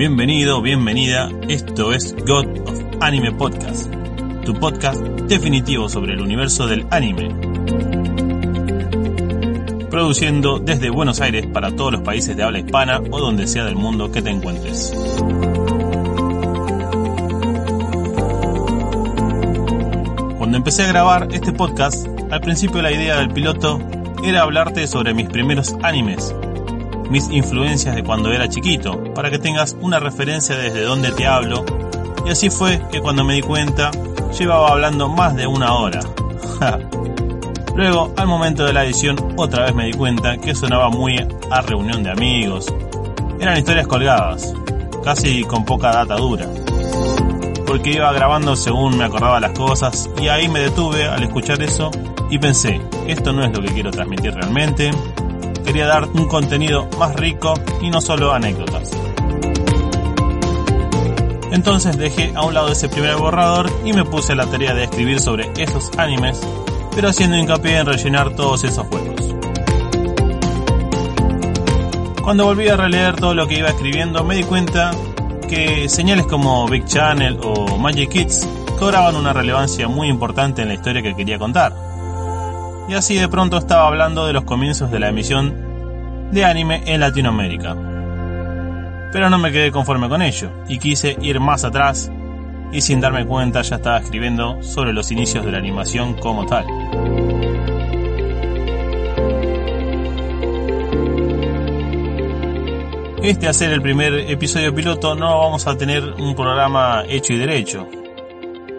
Bienvenido, bienvenida, esto es God of Anime Podcast, tu podcast definitivo sobre el universo del anime. Produciendo desde Buenos Aires para todos los países de habla hispana o donde sea del mundo que te encuentres. Cuando empecé a grabar este podcast, al principio la idea del piloto era hablarte sobre mis primeros animes, mis influencias de cuando era chiquito, para que tengas una referencia desde donde te hablo. Y así fue que cuando me di cuenta, llevaba hablando más de una hora. Luego, al momento de la edición, otra vez me di cuenta que sonaba muy a reunión de amigos. Eran historias colgadas, casi con poca data dura. Porque iba grabando según me acordaba las cosas y ahí me detuve al escuchar eso y pensé, esto no es lo que quiero transmitir realmente, quería dar un contenido más rico y no solo anécdotas. Entonces dejé a un lado ese primer borrador y me puse a la tarea de escribir sobre esos animes, pero haciendo hincapié en rellenar todos esos huecos. Cuando volví a releer todo lo que iba escribiendo me di cuenta que señales como Big Channel o Magic Kids cobraban una relevancia muy importante en la historia que quería contar y así de pronto estaba hablando de los comienzos de la emisión de anime en Latinoamérica. Pero no me quedé conforme con ello y quise ir más atrás y sin darme cuenta ya estaba escribiendo sobre los inicios de la animación como tal. Este a ser el primer episodio piloto no vamos a tener un programa hecho y derecho,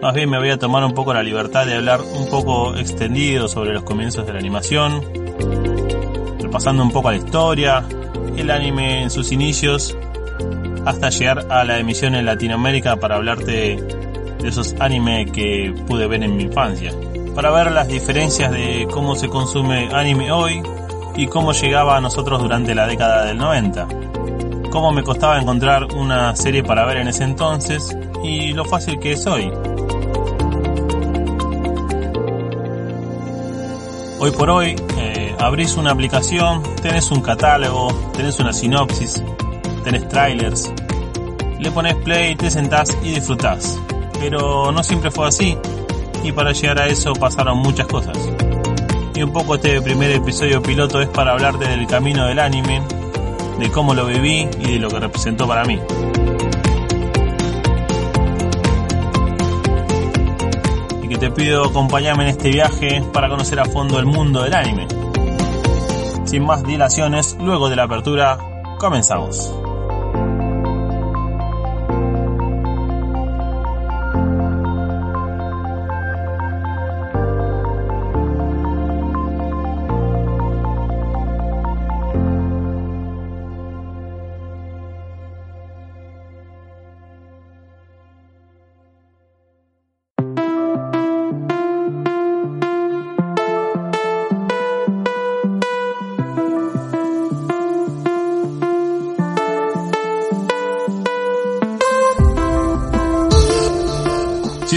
más bien me voy a tomar un poco la libertad de hablar un poco extendido sobre los comienzos de la animación, repasando un poco la historia, el anime en sus inicios, hasta llegar a la emisión en Latinoamérica para hablarte de esos animes que pude ver en mi infancia. Para ver las diferencias de cómo se consume anime hoy y cómo llegaba a nosotros durante la década del 90. Cómo me costaba encontrar una serie para ver en ese entonces y lo fácil que es hoy. Hoy por hoy eh, abrís una aplicación, tenés un catálogo, tenés una sinopsis, tenés trailers, le pones play, te sentás y disfrutás. Pero no siempre fue así y para llegar a eso pasaron muchas cosas. Y un poco este primer episodio piloto es para hablarte del camino del anime, de cómo lo viví y de lo que representó para mí. Te pido acompañarme en este viaje para conocer a fondo el mundo del anime. Sin más dilaciones, luego de la apertura, comenzamos.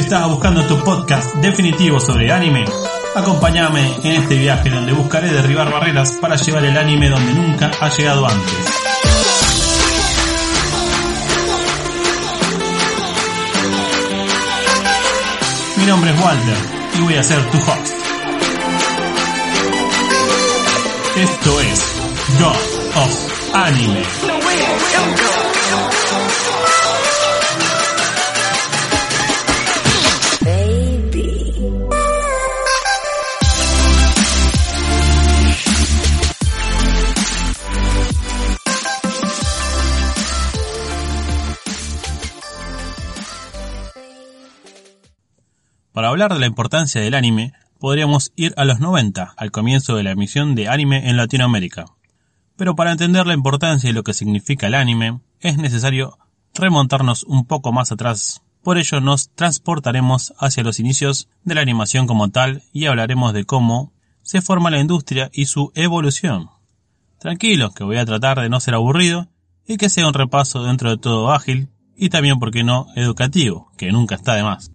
Estás buscando tu podcast definitivo sobre anime, acompáñame en este viaje donde buscaré derribar barreras para llevar el anime donde nunca ha llegado antes. Mi nombre es Walter y voy a ser tu host. Esto es God of Anime. Hablar de la importancia del anime, podríamos ir a los 90, al comienzo de la emisión de anime en Latinoamérica. Pero para entender la importancia y lo que significa el anime, es necesario remontarnos un poco más atrás. Por ello nos transportaremos hacia los inicios de la animación como tal y hablaremos de cómo se forma la industria y su evolución. Tranquilo, que voy a tratar de no ser aburrido y que sea un repaso dentro de todo ágil y también, por qué no, educativo, que nunca está de más.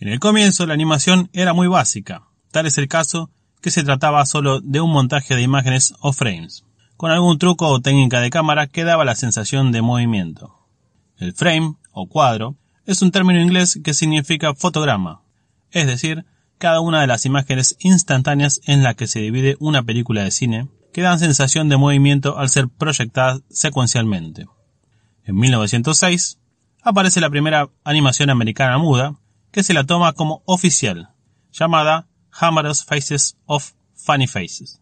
En el comienzo la animación era muy básica, tal es el caso que se trataba solo de un montaje de imágenes o frames. con algún truco o técnica de cámara que daba la sensación de movimiento. El frame, o cuadro, es un término inglés que significa fotograma, es decir, cada una de las imágenes instantáneas en la que se divide una película de cine, que dan sensación de movimiento al ser proyectadas secuencialmente. En 1906 aparece la primera animación americana muda, que se la toma como oficial, llamada Humorous Faces of Funny Faces.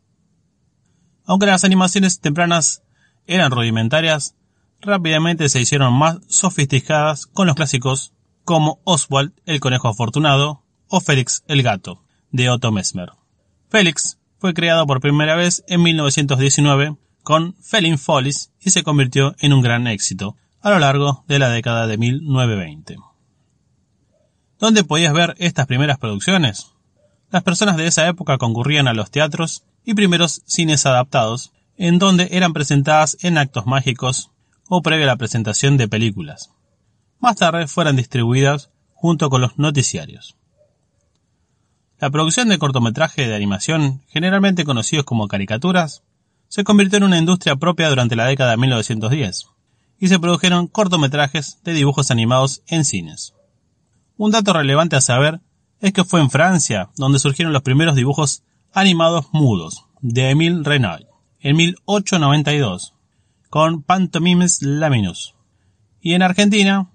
Aunque las animaciones tempranas eran rudimentarias, rápidamente se hicieron más sofisticadas con los clásicos como Oswald el conejo afortunado o Félix el gato de Otto Mesmer. Félix fue creado por primera vez en 1919 con Felin Follies y se convirtió en un gran éxito a lo largo de la década de 1920. ¿Dónde podías ver estas primeras producciones? Las personas de esa época concurrían a los teatros y primeros cines adaptados, en donde eran presentadas en actos mágicos o previa a la presentación de películas. Más tarde fueron distribuidas junto con los noticiarios. La producción de cortometraje de animación, generalmente conocidos como caricaturas, se convirtió en una industria propia durante la década de 1910, y se produjeron cortometrajes de dibujos animados en cines. Un dato relevante a saber es que fue en Francia donde surgieron los primeros dibujos animados mudos de Emile Renaud en 1892 con Pantomimes Laminus. Y en Argentina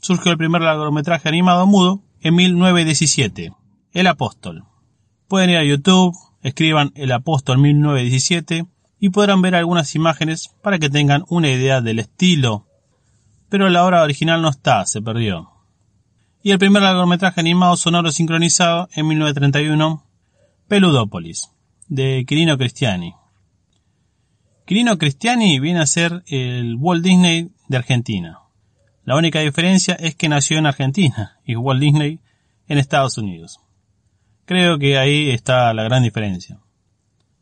surgió el primer largometraje animado mudo en 1917, El Apóstol. Pueden ir a YouTube, escriban El Apóstol 1917 y podrán ver algunas imágenes para que tengan una idea del estilo. Pero la obra original no está, se perdió. Y el primer largometraje animado sonoro sincronizado en 1931, Peludópolis, de Quirino Cristiani. Quirino Cristiani viene a ser el Walt Disney de Argentina. La única diferencia es que nació en Argentina y Walt Disney en Estados Unidos. Creo que ahí está la gran diferencia.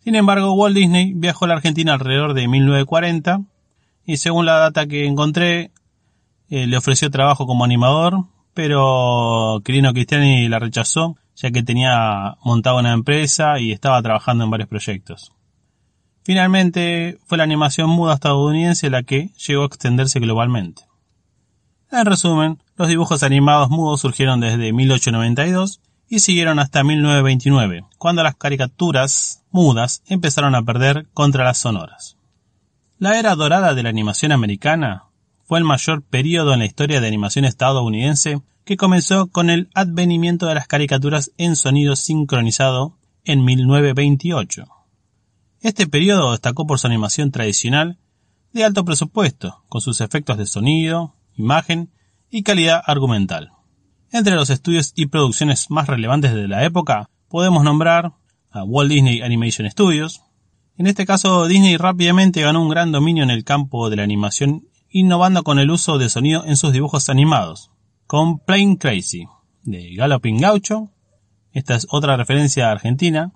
Sin embargo, Walt Disney viajó a la Argentina alrededor de 1940 y según la data que encontré, eh, le ofreció trabajo como animador, pero Quirino Cristiani la rechazó ya que tenía montado una empresa y estaba trabajando en varios proyectos. Finalmente, fue la animación muda estadounidense la que llegó a extenderse globalmente. En resumen, los dibujos animados mudos surgieron desde 1892 y siguieron hasta 1929, cuando las caricaturas mudas empezaron a perder contra las sonoras. La era dorada de la animación americana fue el mayor periodo en la historia de animación estadounidense que comenzó con el advenimiento de las caricaturas en sonido sincronizado en 1928. Este periodo destacó por su animación tradicional de alto presupuesto, con sus efectos de sonido, imagen y calidad argumental. Entre los estudios y producciones más relevantes de la época podemos nombrar a Walt Disney Animation Studios. En este caso, Disney rápidamente ganó un gran dominio en el campo de la animación, innovando con el uso de sonido en sus dibujos animados, con Plain Crazy, de Galloping Gaucho. Esta es otra referencia argentina,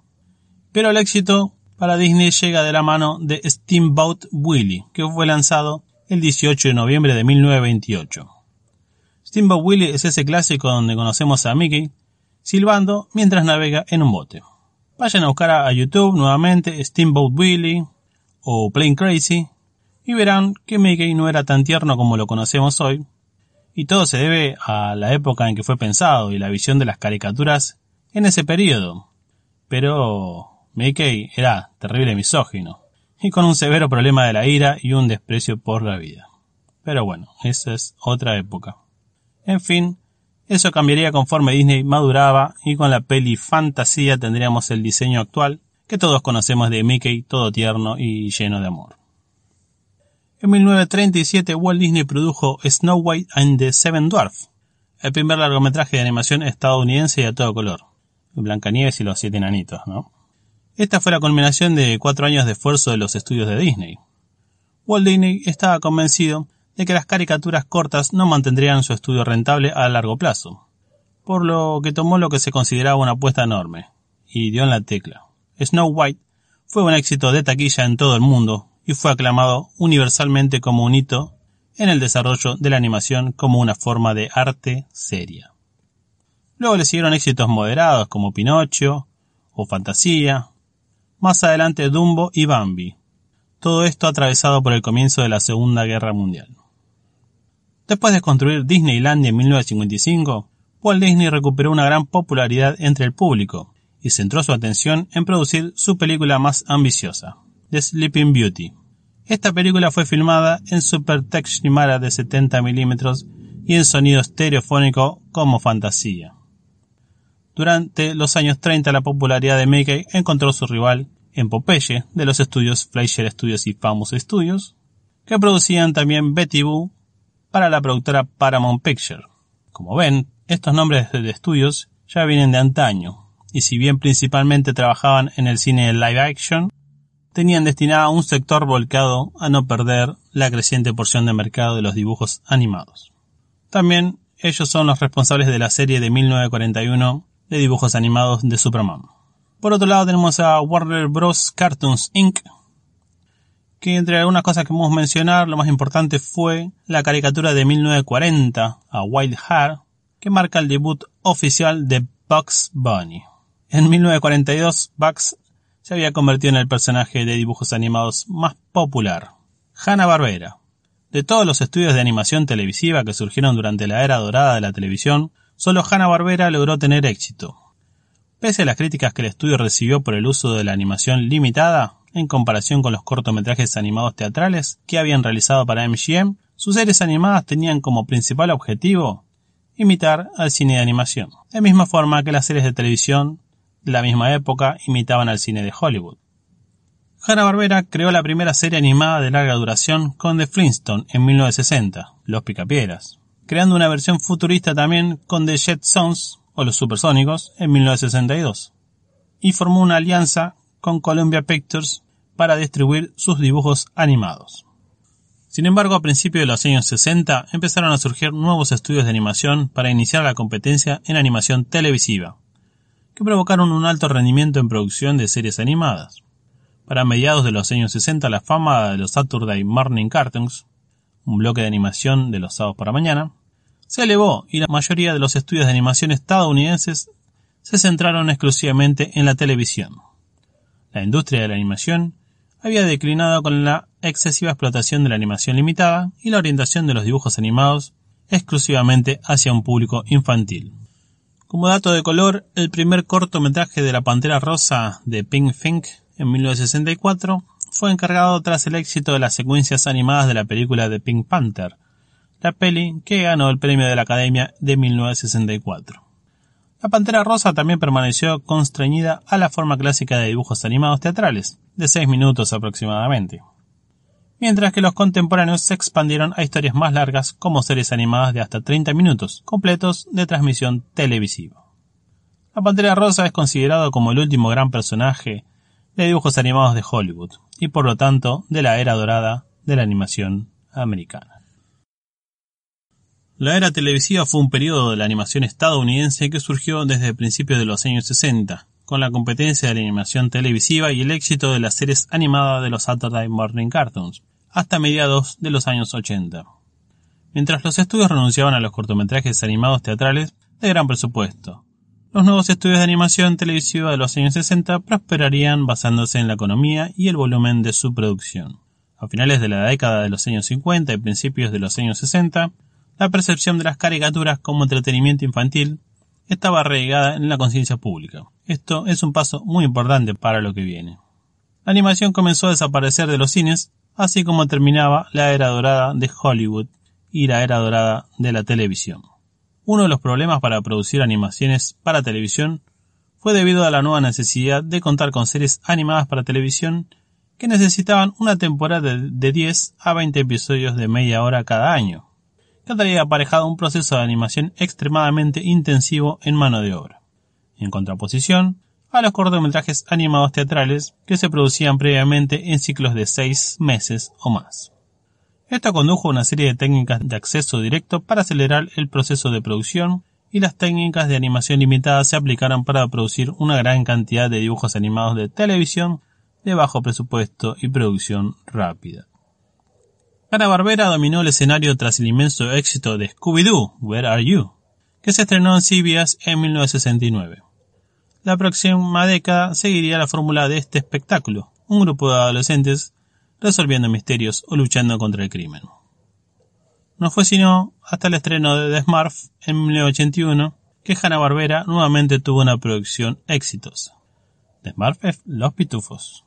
pero el éxito para Disney llega de la mano de Steamboat Willie, que fue lanzado el 18 de noviembre de 1928. Steamboat Willie es ese clásico donde conocemos a Mickey silbando mientras navega en un bote. Vayan a buscar a YouTube nuevamente Steamboat Willie o Plain Crazy y verán que Mickey no era tan tierno como lo conocemos hoy, y todo se debe a la época en que fue pensado y la visión de las caricaturas en ese periodo. Pero Mickey era terrible misógino, y con un severo problema de la ira y un desprecio por la vida. Pero bueno, esa es otra época. En fin, eso cambiaría conforme Disney maduraba y con la peli fantasía tendríamos el diseño actual que todos conocemos de Mickey, todo tierno y lleno de amor. En 1937 Walt Disney produjo Snow White and the Seven Dwarfs, el primer largometraje de animación estadounidense y a todo color. Blancanieves y los siete enanitos, ¿no? Esta fue la culminación de cuatro años de esfuerzo de los estudios de Disney. Walt Disney estaba convencido de que las caricaturas cortas no mantendrían su estudio rentable a largo plazo, por lo que tomó lo que se consideraba una apuesta enorme, y dio en la tecla. Snow White fue un éxito de taquilla en todo el mundo y fue aclamado universalmente como un hito en el desarrollo de la animación como una forma de arte seria. Luego le siguieron éxitos moderados como Pinocho o Fantasía, más adelante Dumbo y Bambi, Todo esto atravesado por el comienzo de la Segunda Guerra Mundial. Después de construir Disneyland en 1955, Walt Disney recuperó una gran popularidad entre el público y centró su atención en producir su película más ambiciosa, The Sleeping Beauty. Esta película fue filmada en Super Technicolor de 70 milímetros y en sonido estereofónico como fantasía. Durante los años 30 la popularidad de Mickey encontró su rival en Popeye de los estudios Fleischer Studios y Famous Studios, que producían también Betty Boo para la productora Paramount Picture. Como ven, estos nombres de estudios ya vienen de antaño, y si bien principalmente trabajaban en el cine live action, tenían destinado un sector volcado a no perder la creciente porción de mercado de los dibujos animados. También ellos son los responsables de la serie de 1941 de dibujos animados de Superman. Por otro lado tenemos a Warner Bros. Cartoons Inc., que entre algunas cosas que podemos mencionar, lo más importante fue la caricatura de 1940 a Wild Heart, que marca el debut oficial de Bugs Bunny. En 1942, Bugs se había convertido en el personaje de dibujos animados más popular. Hanna-Barbera, de todos los estudios de animación televisiva que surgieron durante la era dorada de la televisión, solo Hanna-Barbera logró tener éxito. Pese a las críticas que el estudio recibió por el uso de la animación limitada, en comparación con los cortometrajes animados teatrales que habían realizado para MGM, sus series animadas tenían como principal objetivo imitar al cine de animación, de misma forma que las series de televisión la misma época imitaban al cine de Hollywood. Hanna-Barbera creó la primera serie animada de larga duración con The Flintstones en 1960, Los Picapieras, creando una versión futurista también con The Jetsons o Los Supersónicos en 1962, y formó una alianza con Columbia Pictures para distribuir sus dibujos animados. Sin embargo, a principios de los años 60 empezaron a surgir nuevos estudios de animación para iniciar la competencia en animación televisiva, que provocaron un alto rendimiento en producción de series animadas. Para mediados de los años 60 la fama de los Saturday Morning Cartoons, un bloque de animación de los sábados para mañana, se elevó y la mayoría de los estudios de animación estadounidenses se centraron exclusivamente en la televisión. La industria de la animación había declinado con la excesiva explotación de la animación limitada y la orientación de los dibujos animados exclusivamente hacia un público infantil. Como dato de color, el primer cortometraje de la Pantera Rosa de Pink Fink en 1964, fue encargado tras el éxito de las secuencias animadas de la película de Pink Panther, la peli que ganó el premio de la Academia de 1964. La Pantera Rosa también permaneció constreñida a la forma clásica de dibujos animados teatrales, de 6 minutos aproximadamente, mientras que los contemporáneos se expandieron a historias más largas como series animadas de hasta 30 minutos, completos de transmisión televisiva. La Pantera Rosa es considerado como el último gran personaje de dibujos animados de Hollywood y por lo tanto de la era dorada de la animación americana. La era televisiva fue un periodo de la animación estadounidense que surgió desde principios de los años 60, con la competencia de la animación televisiva y el éxito de las series animadas de los Saturday Morning Cartoons, hasta mediados de los años 80. Mientras los estudios renunciaban a los cortometrajes animados teatrales de gran presupuesto, los nuevos estudios de animación televisiva de los años 60 prosperarían basándose en la economía y el volumen de su producción. A finales de la década de los años 50 y principios de los años 60, la percepción de las caricaturas como entretenimiento infantil estaba arraigada en la conciencia pública. Esto es un paso muy importante para lo que viene. La animación comenzó a desaparecer de los cines, así como terminaba la era dorada de Hollywood y la era dorada de la televisión. Uno de los problemas para producir animaciones para televisión fue debido a la nueva necesidad de contar con series animadas para televisión que necesitaban una temporada de 10 a 20 episodios de media hora cada año, que traía aparejado un proceso de animación extremadamente intensivo en mano de obra, en contraposición a los cortometrajes animados teatrales que se producían previamente en ciclos de 6 meses o más. Esto condujo a una serie de técnicas de acceso directo para acelerar el proceso de producción y las técnicas de animación limitada se aplicaron para producir una gran cantidad de dibujos animados de televisión de bajo presupuesto y producción rápida. Hanna Barbera dominó el escenario tras el inmenso éxito de Scooby-Doo, Where Are You?, que se estrenó en CBS en 1969. La próxima década seguiría la fórmula de este espectáculo, un grupo de adolescentes resolviendo misterios o luchando contra el crimen. No fue sino hasta el estreno de The Smurf en 1981 que Hanna-Barbera nuevamente tuvo una producción exitosa. The Smurfs, Los Pitufos.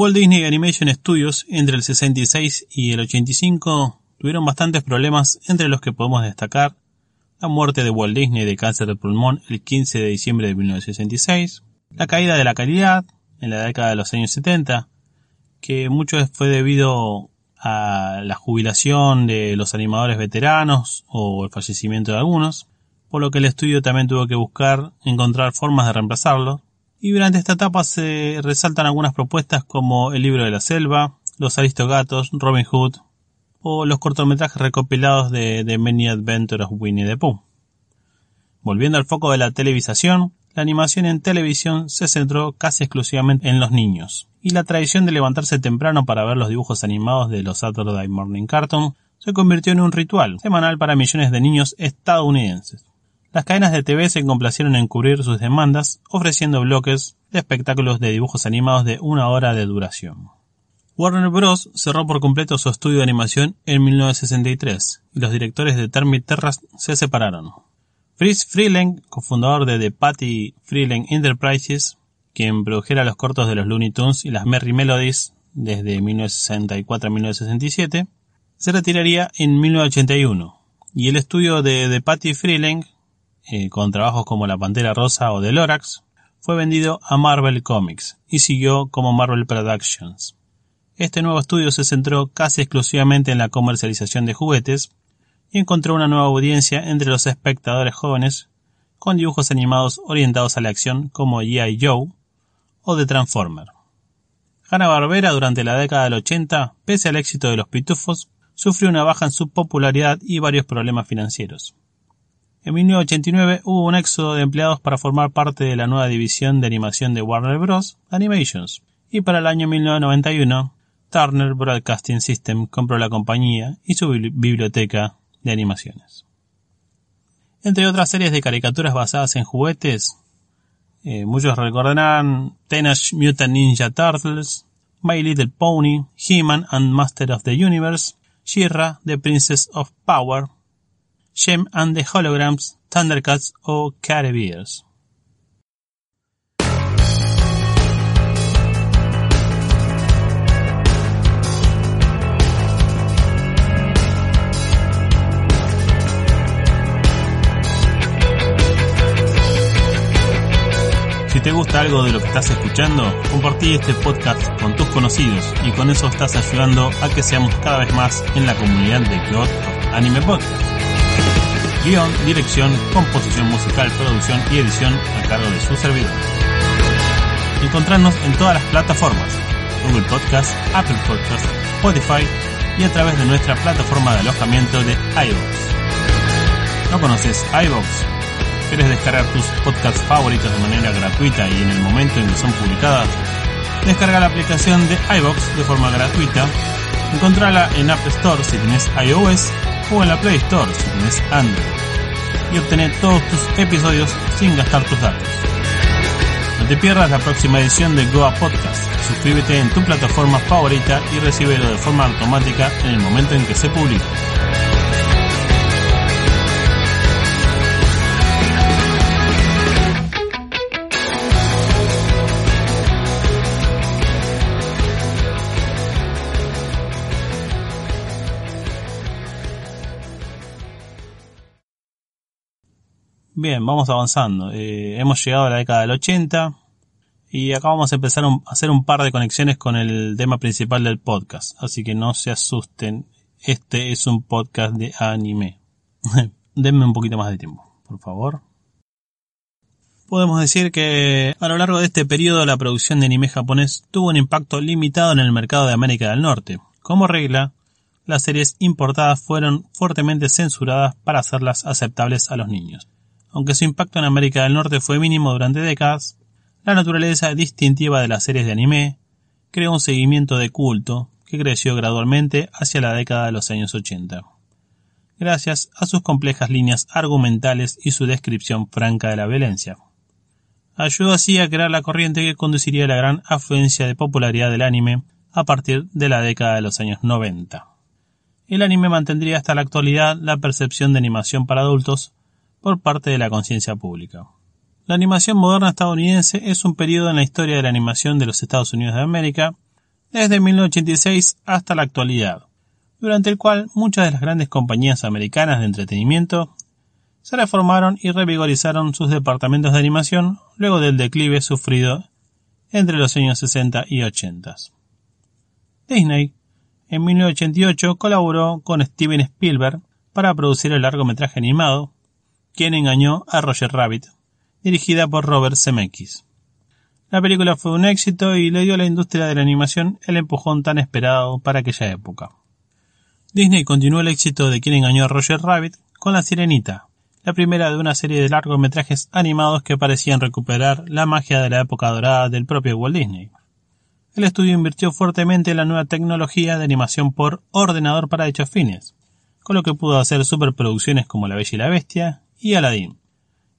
Walt Disney Animation Studios entre el 66 y el 85 tuvieron bastantes problemas entre los que podemos destacar la muerte de Walt Disney de cáncer de pulmón el 15 de diciembre de 1966, la caída de la calidad en la década de los años 70, que mucho fue debido a la jubilación de los animadores veteranos o el fallecimiento de algunos, por lo que el estudio también tuvo que buscar encontrar formas de reemplazarlo. Y durante esta etapa se resaltan algunas propuestas como El libro de la selva, Los aristogatos, Robin Hood o los cortometrajes recopilados de The Many Adventures of Winnie the Pooh. Volviendo al foco de la televisación, la animación en televisión se centró casi exclusivamente en los niños, y la tradición de levantarse temprano para ver los dibujos animados de los Saturday Morning Cartoon se convirtió en un ritual semanal para millones de niños estadounidenses. Las cadenas de TV se complacieron en cubrir sus demandas, ofreciendo bloques de espectáculos de dibujos animados de una hora de duración. Warner Bros. cerró por completo su estudio de animación en 1963 y los directores de Termit Terras se separaron. Fritz Freeling, cofundador de The Patty Freeling Enterprises, quien produjera los cortos de los Looney Tunes y las Merry Melodies desde 1964 a 1967, se retiraría en 1981 y el estudio de The Patty Freeling, eh, con trabajos como La Pantera Rosa o The Lorax, fue vendido a Marvel Comics y siguió como Marvel Productions. Este nuevo estudio se centró casi exclusivamente en la comercialización de juguetes y encontró una nueva audiencia entre los espectadores jóvenes con dibujos animados orientados a la acción como G.I. Joe o The Transformer. Hanna-Barbera durante la década del 80, pese al éxito de los pitufos, sufrió una baja en su popularidad y varios problemas financieros. En 1989 hubo un éxodo de empleados para formar parte de la nueva división de animación de Warner Bros. Animations, y para el año 1991 Turner Broadcasting System compró la compañía y su biblioteca de animaciones. Entre otras series de caricaturas basadas en juguetes, eh, muchos recordarán Teenage Mutant Ninja Turtles, My Little Pony, He-Man and Master of the Universe, She-Ra, The Princess of Power, Shem and the Holograms, Thundercats o Care Bears. Si te gusta algo de lo que estás escuchando, compartí este podcast con tus conocidos y con eso estás ayudando a que seamos cada vez más en la comunidad de God Anime Podcast. Guión, dirección, composición musical, producción y edición a cargo de su servidor. Encontrarnos en todas las plataformas, Google Podcast, Apple Podcast, Spotify y a través de nuestra plataforma de alojamiento de iVoox. ¿No conoces iVoox? ¿Quieres descargar tus podcasts favoritos de manera gratuita y en el momento en que son publicadas? Descarga la aplicación de iBox de forma gratuita, encontrala en App Store si tienes iOS o en la Play Store si tienes Android y obtener todos tus episodios sin gastar tus datos. No te pierdas la próxima edición de Goa Podcast. Suscríbete en tu plataforma favorita y recíbelo de forma automática en el momento en que se publique. Bien, vamos avanzando. Eh, hemos llegado a la década del 80 y acá vamos a empezar a hacer un par de conexiones con el tema principal del podcast. Así que no se asusten. Este es un podcast de anime. Denme un poquito más de tiempo, por favor. Podemos decir que a lo largo de este periodo la producción de anime japonés tuvo un impacto limitado en el mercado de América del Norte. Como regla, las series importadas fueron fuertemente censuradas para hacerlas aceptables a los niños. Aunque su impacto en América del Norte fue mínimo durante décadas, la naturaleza distintiva de las series de anime creó un seguimiento de culto que creció gradualmente hacia la década de los años 80, gracias a sus complejas líneas argumentales y su descripción franca de la violencia. Ayudó así a crear la corriente que conduciría a la gran afluencia de popularidad del anime a partir de la década de los años 90. El anime mantendría hasta la actualidad la percepción de animación para adultos por parte de la conciencia pública. La animación moderna estadounidense es un periodo en la historia de la animación de los Estados Unidos de América desde 1986 hasta la actualidad, durante el cual muchas de las grandes compañías americanas de entretenimiento se reformaron y revigorizaron sus departamentos de animación luego del declive sufrido entre los años 60 y 80. Disney, en 1988, colaboró con Steven Spielberg para producir el largometraje animado Quien engañó a Roger Rabbit, dirigida por Robert Zemeckis. La película fue un éxito y le dio a la industria de la animación el empujón tan esperado para aquella época. Disney continuó el éxito de Quien engañó a Roger Rabbit con La Sirenita, la primera de una serie de largometrajes animados que parecían recuperar la magia de la época dorada del propio Walt Disney. El estudio invirtió fuertemente en la nueva tecnología de animación por ordenador para dichos fines, con lo que pudo hacer superproducciones como La Bella y la Bestia y Aladdin,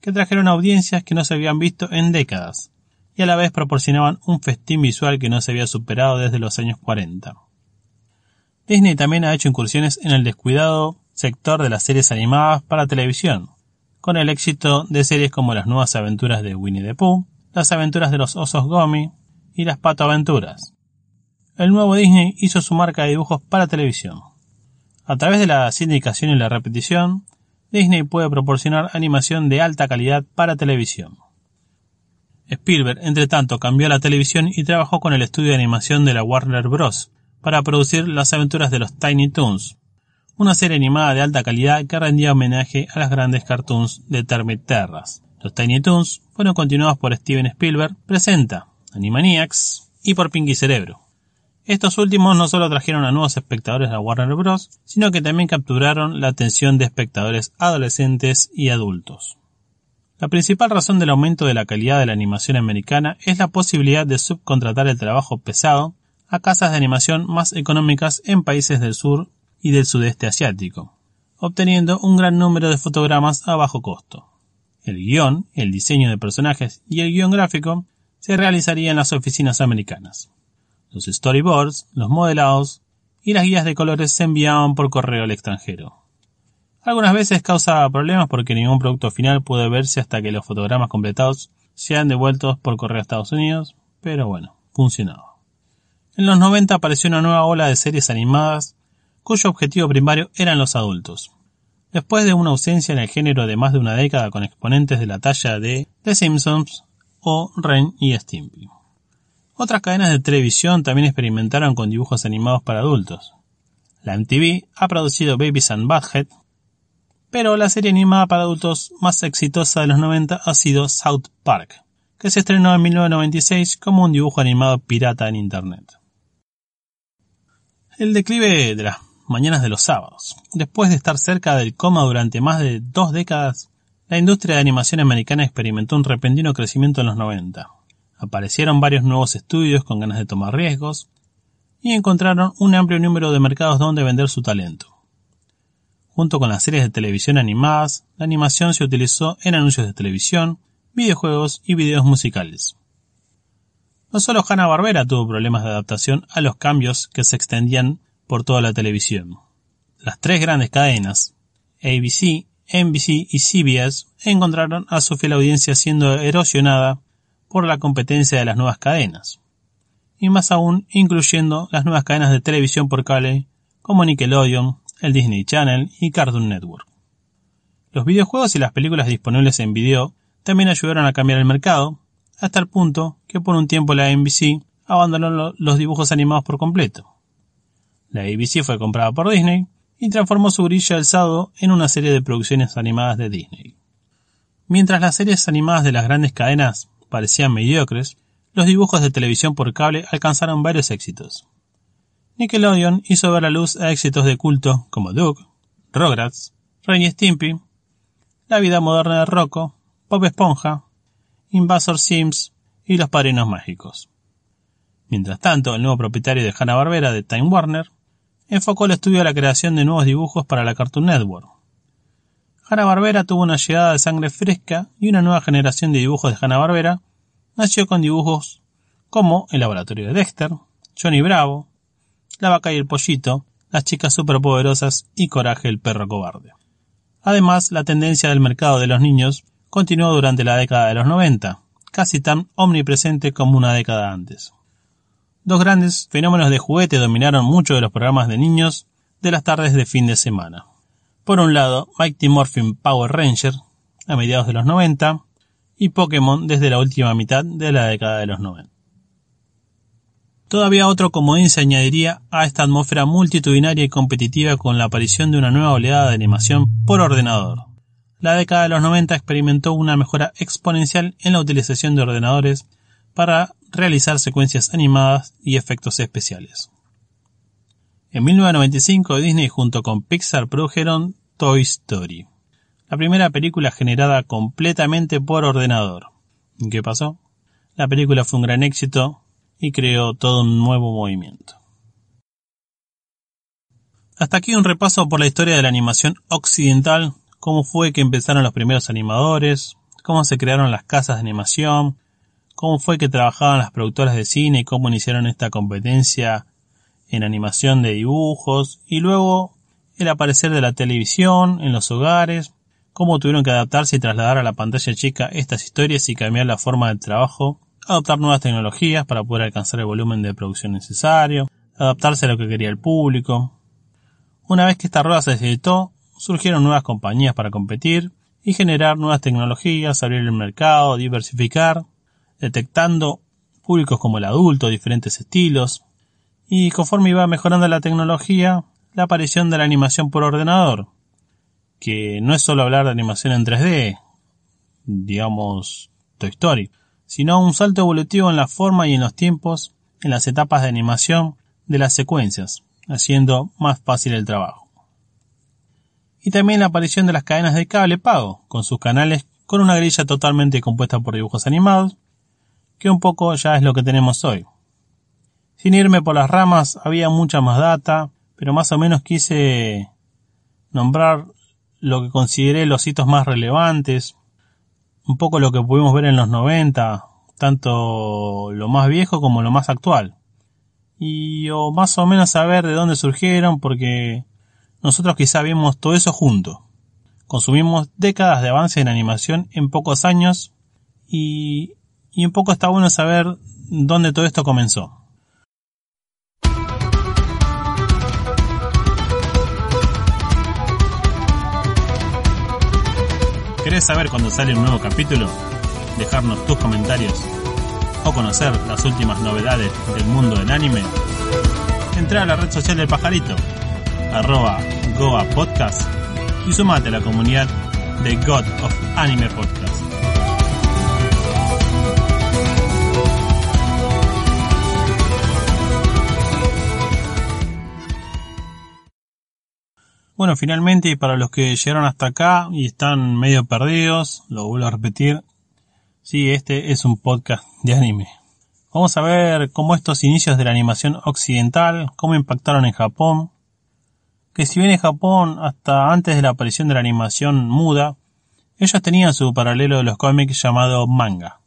que trajeron audiencias que no se habían visto en décadas, y a la vez proporcionaban un festín visual que no se había superado desde los años 40. Disney también ha hecho incursiones en el descuidado sector de las series animadas para televisión, con el éxito de series como las nuevas aventuras de Winnie the Pooh, las aventuras de los osos Gomi y las Pato Aventuras. El nuevo Disney hizo su marca de dibujos para televisión. A través de la sindicación y la repetición, Disney puede proporcionar animación de alta calidad para televisión. Spielberg, entre tanto, cambió la televisión y trabajó con el estudio de animación de la Warner Bros. para producir las aventuras de los Tiny Toons, una serie animada de alta calidad que rendía homenaje a las grandes cartoons de Termit Terras. Los Tiny Toons fueron continuados por Steven Spielberg Presenta, Animaniacs y por Pinky Cerebro. Estos últimos no solo trajeron a nuevos espectadores a Warner Bros., sino que también capturaron la atención de espectadores adolescentes y adultos. La principal razón del aumento de la calidad de la animación americana es la posibilidad de subcontratar el trabajo pesado a casas de animación más económicas en países del sur y del sudeste asiático, obteniendo un gran número de fotogramas a bajo costo. El guion, el diseño de personajes y el guion gráfico se realizaría en las oficinas americanas. Los storyboards, los modelados y las guías de colores se enviaban por correo al extranjero. Algunas veces causa problemas porque ningún producto final puede verse hasta que los fotogramas completados sean devueltos por correo a Estados Unidos, pero bueno, funcionaba. En los 90 apareció una nueva ola de series animadas cuyo objetivo primario eran los adultos. Después de una ausencia en el género de más de una década con exponentes de la talla de The Simpsons o Ren y Stimpy. Otras cadenas de televisión también experimentaron con dibujos animados para adultos. La MTV ha producido Babies and Butthead, pero la serie animada para adultos más exitosa de los 90 ha sido South Park, que se estrenó en 1996 como un dibujo animado pirata en Internet. El declive de las mañanas de los sábados. Después de estar cerca del coma durante más de dos décadas, la industria de animación americana experimentó un repentino crecimiento en los 90. Aparecieron varios nuevos estudios con ganas de tomar riesgos y encontraron un amplio número de mercados donde vender su talento. Junto con las series de televisión animadas, la animación se utilizó en anuncios de televisión, videojuegos y videos musicales. No solo Hanna-Barbera tuvo problemas de adaptación a los cambios que se extendían por toda la televisión. Las tres grandes cadenas, ABC, NBC y CBS, encontraron a su fiel audiencia siendo erosionada por la competencia de las nuevas cadenas, y más aún incluyendo las nuevas cadenas de televisión por cable como Nickelodeon, el Disney Channel y Cartoon Network. Los videojuegos y las películas disponibles en video también ayudaron a cambiar el mercado, hasta el punto que por un tiempo la NBC abandonó los dibujos animados por completo. La ABC fue comprada por Disney y transformó su grilla el sábado en una serie de producciones animadas de Disney. Mientras las series animadas de las grandes cadenas parecían mediocres, los dibujos de televisión por cable alcanzaron varios éxitos. Nickelodeon hizo ver la luz a éxitos de culto como Duke, Rugrats, Ren Stimpy, La vida moderna de Rocco, Pop Esponja, Invasor Sims y Los Padrinos Mágicos. Mientras tanto, el nuevo propietario de Hanna-Barbera de Time Warner enfocó el estudio a la creación de nuevos dibujos para la Cartoon Network. Hanna-Barbera tuvo una llegada de sangre fresca y una nueva generación de dibujos de Hanna-Barbera nació con dibujos como El laboratorio de Dexter, Johnny Bravo, La vaca y el pollito, Las chicas superpoderosas y Coraje el perro cobarde. Además, la tendencia del mercado de los niños continuó durante la década de los 90, casi tan omnipresente como una década antes. Dos grandes fenómenos de juguete dominaron muchos de los programas de niños de las tardes de fin de semana. Por un lado, Mighty Morphin Power Ranger, a mediados de los 90, y Pokémon desde la última mitad de la década de los 90. Todavía otro comodín se añadiría a esta atmósfera multitudinaria y competitiva con la aparición de una nueva oleada de animación por ordenador. La década de los 90 experimentó una mejora exponencial en la utilización de ordenadores para realizar secuencias animadas y efectos especiales. En 1995 Disney junto con Pixar produjeron Toy Story, la primera película generada completamente por ordenador. ¿Qué pasó? La película fue un gran éxito y creó todo un nuevo movimiento. Hasta aquí un repaso por la historia de la animación occidental, cómo fue que empezaron los primeros animadores, cómo se crearon las casas de animación, cómo fue que trabajaban las productoras de cine y cómo iniciaron esta competencia en animación de dibujos, y luego el aparecer de la televisión en los hogares, cómo tuvieron que adaptarse y trasladar a la pantalla chica estas historias y cambiar la forma de trabajo adoptar nuevas tecnologías para poder alcanzar el volumen de producción necesario, adaptarse a lo que quería el público. Una vez que esta rueda se editó, surgieron nuevas compañías para competir y generar nuevas tecnologías, abrir el mercado, diversificar, detectando públicos como el adulto, diferentes estilos, y conforme iba mejorando la tecnología, la aparición de la animación por ordenador, que no es solo hablar de animación en 3D, digamos Toy Story, sino un salto evolutivo en la forma y en los tiempos, en las etapas de animación de las secuencias, haciendo más fácil el trabajo. Y también la aparición de las cadenas de cable pago, con sus canales con una grilla totalmente compuesta por dibujos animados, que un poco ya es lo que tenemos hoy. Sin irme por las ramas, había mucha más data, pero más o menos quise nombrar lo que consideré los hitos más relevantes, un poco lo que pudimos ver en los 90, tanto lo más viejo como lo más actual. Y o más o menos saber de dónde surgieron, porque nosotros quizá vimos todo eso junto. Consumimos décadas de avance en animación en pocos años y, y un poco está bueno saber dónde todo esto comenzó. ¿Querés saber cuándo sale un nuevo capítulo? Dejarnos tus comentarios o conocer las últimas novedades del mundo del anime. Entra a la red social del pajarito, arroba Goa Podcast y sumate a la comunidad de God of Anime Podcast. Bueno, finalmente, y para los que llegaron hasta acá y están medio perdidos, lo vuelvo a repetir, sí, este es un podcast de anime. Vamos a ver cómo estos inicios de la animación occidental, cómo impactaron en Japón, que si bien en Japón, hasta antes de la aparición de la animación muda, ellos tenían su paralelo de los cómics llamado manga.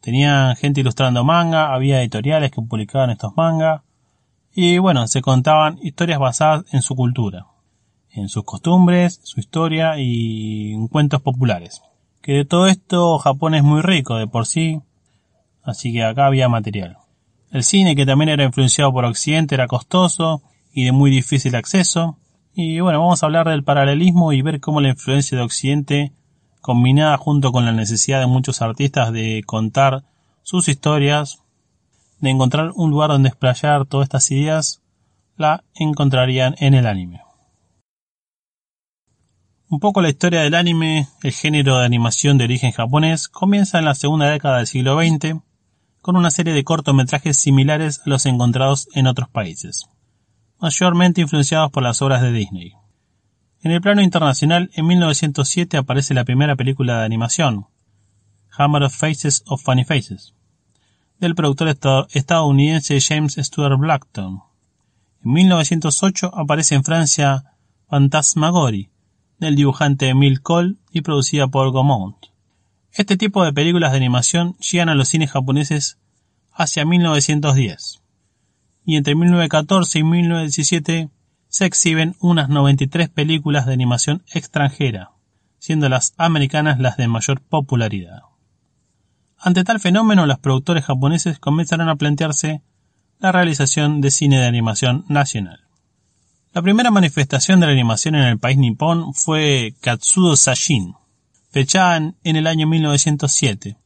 Tenían gente ilustrando manga, había editoriales que publicaban estos mangas, y bueno, se contaban historias basadas en su cultura en sus costumbres, su historia y en cuentos populares. Que de todo esto Japón es muy rico de por sí, así que acá había material. El cine, que también era influenciado por Occidente, era costoso y de muy difícil acceso. Y bueno, vamos a hablar del paralelismo y ver cómo la influencia de Occidente, combinada junto con la necesidad de muchos artistas de contar sus historias, de encontrar un lugar donde explayar todas estas ideas, la encontrarían en el anime. Un poco la historia del anime, el género de animación de origen japonés, comienza en la segunda década del siglo XX, con una serie de cortometrajes similares a los encontrados en otros países, mayormente influenciados por las obras de Disney. En el plano internacional, en 1907 aparece la primera película de animación, Hammer of Faces of Funny Faces, del productor estadounidense James Stuart Blackton. En 1908 aparece en Francia Phantasmagorie, del dibujante Emile Cole y producida por Gaumont. Este tipo de películas de animación llegan a los cines japoneses hacia 1910. y entre 1914 y 1917 se exhiben unas 93 películas de animación extranjera, siendo las americanas las de mayor popularidad. Ante tal fenómeno, los productores japoneses comenzaron a plantearse la realización de cine de animación nacional. La primera manifestación de la animación en el país nipón fue Katsudo Sashin, fechada en el año 1907.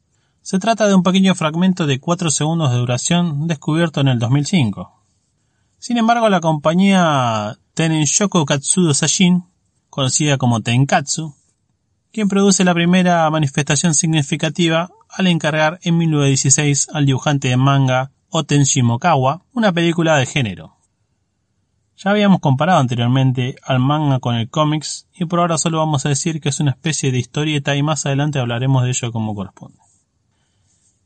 Se trata de un pequeño fragmento de 4 segundos de duración descubierto en el 2005. Sin embargo, la compañía Tenenshoku Katsudo Sashin, conocida como Tenkatsu, quien produce la primera manifestación significativa al encargar en 1916 al dibujante de manga Oten Shimokawa una película de género. Ya habíamos comparado anteriormente al manga con el cómics y por ahora solo vamos a decir que es una especie de historieta y más adelante hablaremos de ello como corresponde.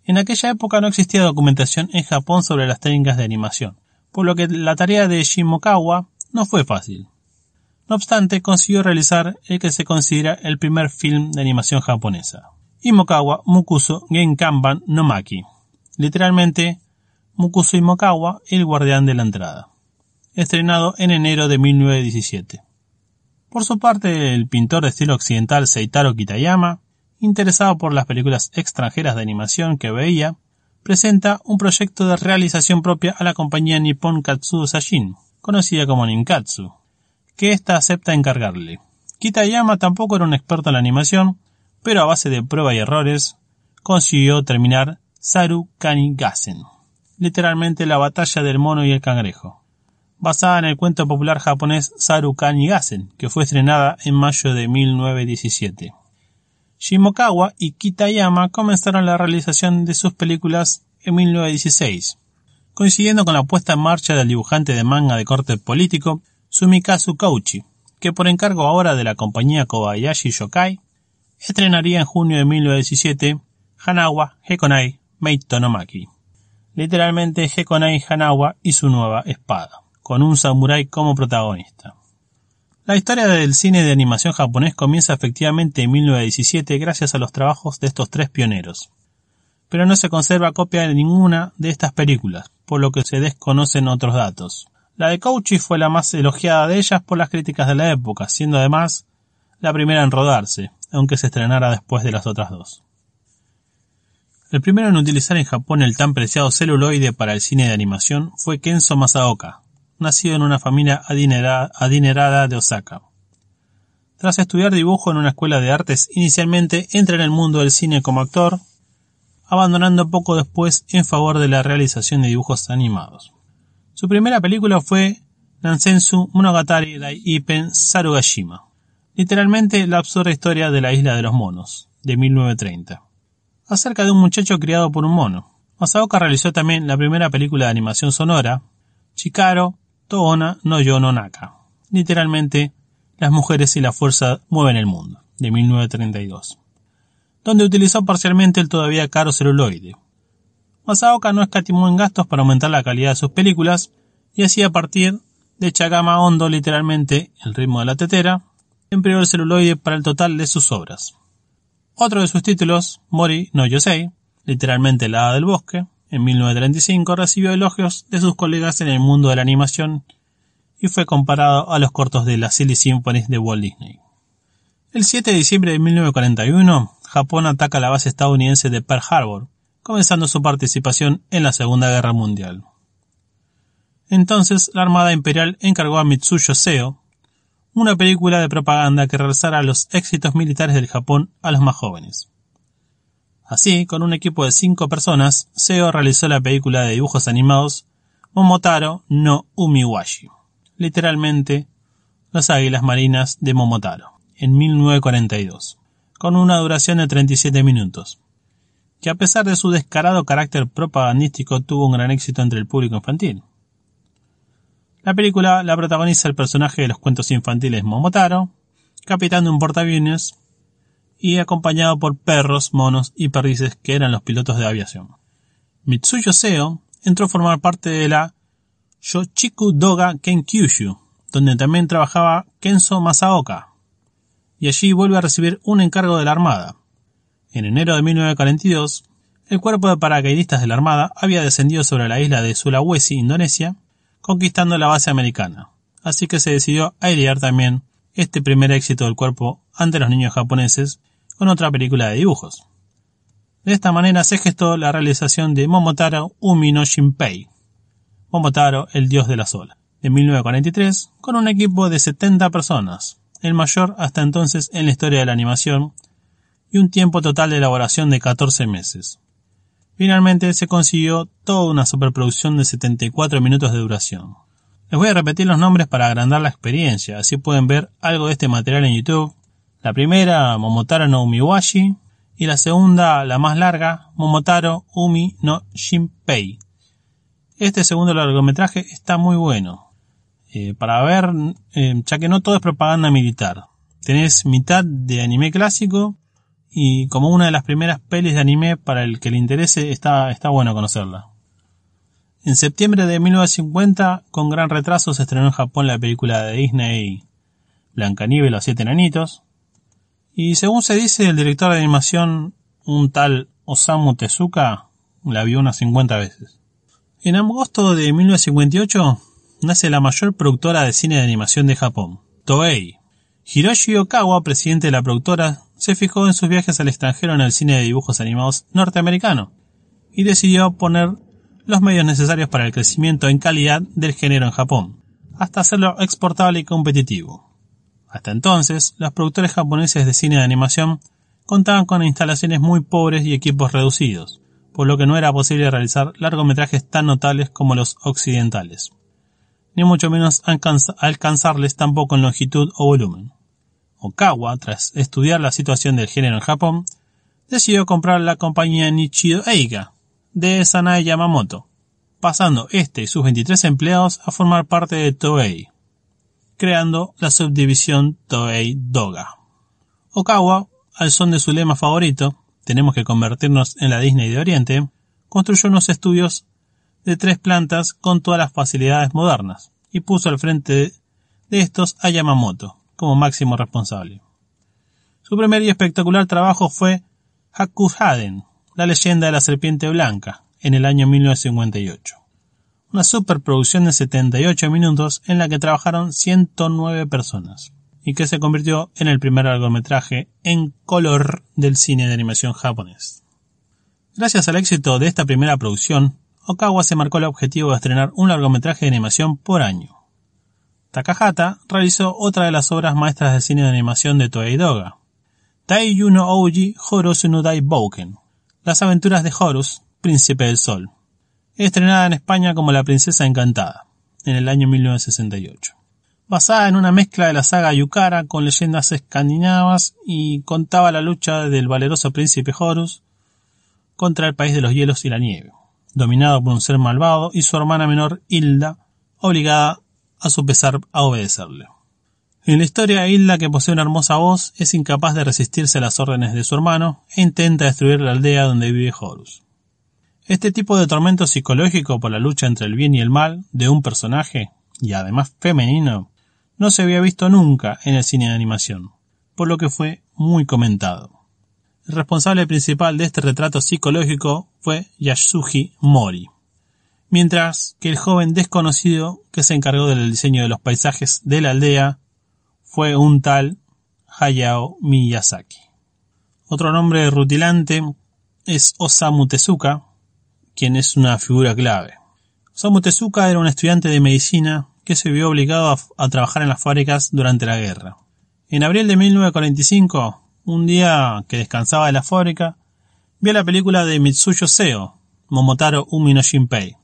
En aquella época no existía documentación en Japón sobre las técnicas de animación, por lo que la tarea de Shimokawa no fue fácil. No obstante, consiguió realizar el que se considera el primer film de animación japonesa, Imokawa Mukuso Genkanban no Maki, literalmente Mukuso Imokawa, el guardián de la entrada, estrenado en enero de 1917. Por su parte, el pintor de estilo occidental Seitaro Kitayama, interesado por las películas extranjeras de animación que veía, presenta un proyecto de realización propia a la compañía Nippon Katsu Sashin, conocida como Ninkatsu, que ésta acepta encargarle. Kitayama tampoco era un experto en la animación, pero a base de prueba y errores, consiguió terminar Saru Kanigasen, literalmente la batalla del mono y el cangrejo, basada en el cuento popular japonés Saru Kanigasen, que fue estrenada en mayo de 1917. Shimokawa y Kitayama comenzaron la realización de sus películas en 1916, coincidiendo con la puesta en marcha del dibujante de manga de corte político Sumikazu Kouchi, que por encargo ahora de la compañía Kobayashi Shokai, estrenaría en junio de 1917 Hanawa Hekonai Meito no Maki, literalmente Hekonai Hanawa y su nueva espada, con un samurái como protagonista. La historia del cine de animación japonés comienza efectivamente en 1917 gracias a los trabajos de estos tres pioneros, pero no se conserva copia de ninguna de estas películas, por lo que se desconocen otros datos. La de Kouchi fue la más elogiada de ellas por las críticas de la época, siendo además la primera en rodarse, aunque se estrenara después de las otras dos. El primero en utilizar en Japón el tan preciado celuloide para el cine de animación fue Kenzo Masaoka, nacido en una familia adinerada, de Osaka. Tras estudiar dibujo en una escuela de artes, inicialmente entra en el mundo del cine como actor, abandonando poco después en favor de la realización de dibujos animados. Su primera película fue Nansensu Monogatari Dai Ipen Sarugashima, literalmente la absurda historia de la isla de los monos, de 1930, acerca de un muchacho criado por un mono. Masaoka realizó también la primera película de animación sonora, Chikaro Toona no Yo no Naka, literalmente Las mujeres y la fuerza mueven el mundo, de 1932, donde utilizó parcialmente el todavía caro celuloide, Masaoka no escatimó en gastos para aumentar la calidad de sus películas y así a partir de Chagama Hondo literalmente el ritmo de la tetera, empleó el celuloide para el total de sus obras. Otro de sus títulos, Mori no Yosei, literalmente la hada del bosque, en 1935 recibió elogios de sus colegas en el mundo de la animación y fue comparado a los cortos de la Silly Symphonies de Walt Disney. El 7 de diciembre de 1941, Japón ataca la base estadounidense de Pearl Harbor, comenzando su participación en la Segunda Guerra Mundial. Entonces la Armada Imperial encargó a Mitsuyo Seo una película de propaganda que regresara los éxitos militares del Japón a los más jóvenes. Así, con un equipo de cinco personas, Seo realizó la película de dibujos animados Momotaro no Umiwashi, literalmente Las Águilas Marinas de Momotaro, en 1942, con una duración de 37 minutos que a pesar de su descarado carácter propagandístico tuvo un gran éxito entre el público infantil. La película la protagoniza el personaje de los cuentos infantiles Momotaro, capitán de un portaaviones y acompañado por perros, monos y perdices que eran los pilotos de aviación. Mitsuyo Seo entró a formar parte de la Yochiku Doga Kenkyushu, donde también trabajaba Kenzo Masaoka, y allí vuelve a recibir un encargo de la Armada, en enero de 1942, el cuerpo de paracaidistas de la Armada había descendido sobre la isla de Sulawesi, Indonesia, conquistando la base americana, así que se decidió airear también este primer éxito del cuerpo ante los niños japoneses con otra película de dibujos. De esta manera se gestó la realización de Momotaro Umi no Shinpei, Momotaro, el dios de la sola, de 1943, con un equipo de 70 personas, el mayor hasta entonces en la historia de la animación, y un tiempo total de elaboración de 14 meses. Finalmente se consiguió toda una superproducción de 74 minutos de duración. Les voy a repetir los nombres para agrandar la experiencia, así pueden ver algo de este material en YouTube. La primera, Momotaro no Umiwashi, y la segunda, la más larga, Momotaro Umi no Shinpei. Este segundo largometraje está muy bueno. Eh, para ver, eh, ya que no todo es propaganda militar. Tenés mitad de anime clásico y como una de las primeras pelis de anime para el que le interese está, está bueno conocerla. En septiembre de 1950, con gran retraso, se estrenó en Japón la película de Disney Blancanieves y los siete enanitos. Y según se dice, el director de animación, un tal Osamu Tezuka, la vio unas 50 veces. En agosto de 1958 nace la mayor productora de cine de animación de Japón, Toei. Hiroshi Okawa, presidente de la productora, se fijó en sus viajes al extranjero en el cine de dibujos animados norteamericano y decidió poner los medios necesarios para el crecimiento en calidad del género en Japón, hasta hacerlo exportable y competitivo. Hasta entonces, los productores japoneses de cine de animación contaban con instalaciones muy pobres y equipos reducidos, por lo que no era posible realizar largometrajes tan notables como los occidentales, ni mucho menos alcanzarles tampoco en longitud o volumen. Okawa, tras estudiar la situación del género en Japón, decidió comprar la compañía Nichido Eiga de Sanae Yamamoto, pasando este y sus 23 empleados a formar parte de Toei, creando la subdivisión Toei Doga. Okawa, al son de su lema favorito, tenemos que convertirnos en la Disney de Oriente, construyó unos estudios de tres plantas con todas las facilidades modernas y puso al frente de estos a Yamamoto, como máximo responsable. Su primer y espectacular trabajo fue Hakuhaden, la leyenda de la serpiente blanca, en el año 1958. Una superproducción de 78 minutos en la que trabajaron 109 personas y que se convirtió en el primer largometraje en color del cine de animación japonés. Gracias al éxito de esta primera producción, Okawa se marcó el objetivo de estrenar un largometraje de animación por año. Takahata realizó otra de las obras maestras del cine de animación de Toei Doga, Taiyu no Ouji Horosu no Dai Bouken, Las aventuras de Horus, príncipe del sol, estrenada en España como La princesa encantada, en el año 1968. Basada en una mezcla de la saga Yukara con leyendas escandinavas y contaba la lucha del valeroso príncipe Horus contra el país de los hielos y la nieve, dominado por un ser malvado y su hermana menor Hilda, obligada a su pesar a obedecerle. En la historia, Hilda, que posee una hermosa voz, es incapaz de resistirse a las órdenes de su hermano e intenta destruir la aldea donde vive Horus. Este tipo de tormento psicológico por la lucha entre el bien y el mal de un personaje, y además femenino, no se había visto nunca en el cine de animación, por lo que fue muy comentado. El responsable principal de este retrato psicológico fue Yasuji Mori mientras que el joven desconocido que se encargó del diseño de los paisajes de la aldea fue un tal Hayao Miyazaki. Otro nombre rutilante es Osamu Tezuka, quien es una figura clave. Osamu Tezuka era un estudiante de medicina que se vio obligado a, trabajar en las fábricas durante la guerra. En abril de 1945, un día que descansaba de la fábrica, vio la película de Mitsuyo Seo, Momotaro Umi no Shinpei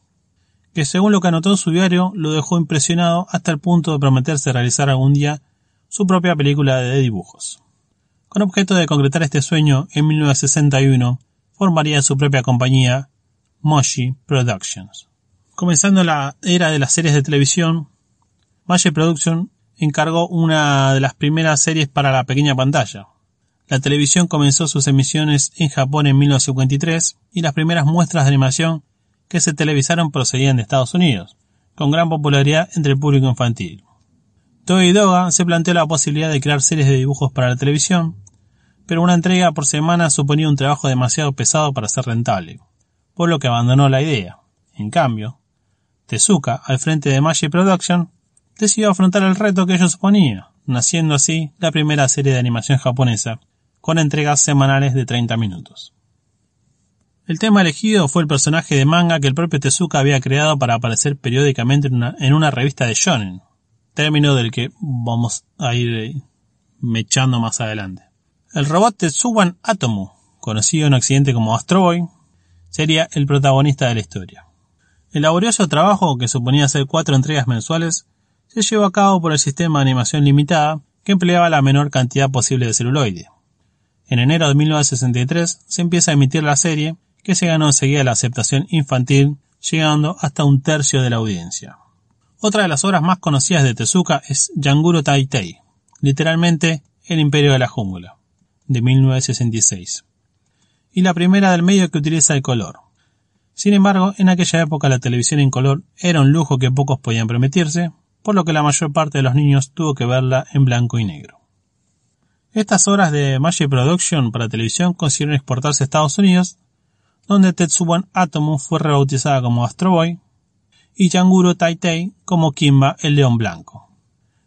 que según lo que anotó en su diario lo dejó impresionado hasta el punto de prometerse realizar algún día su propia película de dibujos. Con objeto de concretar este sueño, en 1961 formaría su propia compañía, Moshi Productions. Comenzando la era de las series de televisión, Moshi Productions encargó una de las primeras series para la pequeña pantalla. La televisión comenzó sus emisiones en Japón en 1953 y las primeras muestras de animación que se televisaron procedían de Estados Unidos, con gran popularidad entre el público infantil. Toei Doga se planteó la posibilidad de crear series de dibujos para la televisión, pero una entrega por semana suponía un trabajo demasiado pesado para ser rentable, por lo que abandonó la idea. En cambio, Tezuka, al frente de Magic Production, decidió afrontar el reto que ello suponía, naciendo así la primera serie de animación japonesa, con entregas semanales de 30 minutos. El tema elegido fue el personaje de manga que el propio Tezuka había creado para aparecer periódicamente en una, revista de shonen, término del que vamos a ir eh, mechando más adelante. El robot Tetsuwan Atomu, conocido en Occidente como Astro Boy, sería el protagonista de la historia. El laborioso trabajo, que suponía hacer cuatro entregas mensuales, se llevó a cabo por el sistema de animación limitada que empleaba la menor cantidad posible de celuloide. En enero de 1963 se empieza a emitir la serie que se ganó enseguida la aceptación infantil, llegando hasta un tercio de la audiencia. Otra de las obras más conocidas de Tezuka es Yanguro Taitei, literalmente El Imperio de la Jungla, de 1966, y la primera del medio que utiliza el color. Sin embargo, en aquella época la televisión en color era un lujo que pocos podían permitirse, por lo que la mayor parte de los niños tuvo que verla en blanco y negro. Estas obras de Magic Production para televisión consiguieron exportarse a Estados Unidos donde Tetsuban Atomu fue rebautizada como Astro Boy y Yanguro Taitei como Kimba el León Blanco,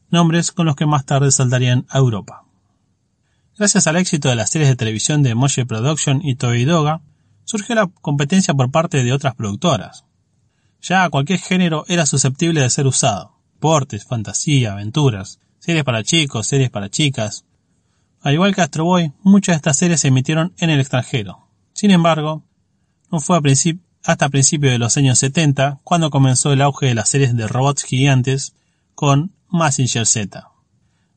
nombres con los que más tarde saltarían a Europa. Gracias al éxito de las series de televisión de Moshi Production y Toei Doga, surgió la competencia por parte de otras productoras. Ya cualquier género era susceptible de ser usado. Portes, fantasía, aventuras, series para chicos, series para chicas. Al igual que Astro Boy, muchas de estas series se emitieron en el extranjero. Sin embargo, no fue hasta principios de los años 70 cuando comenzó el auge de las series de robots gigantes con Massinger Z,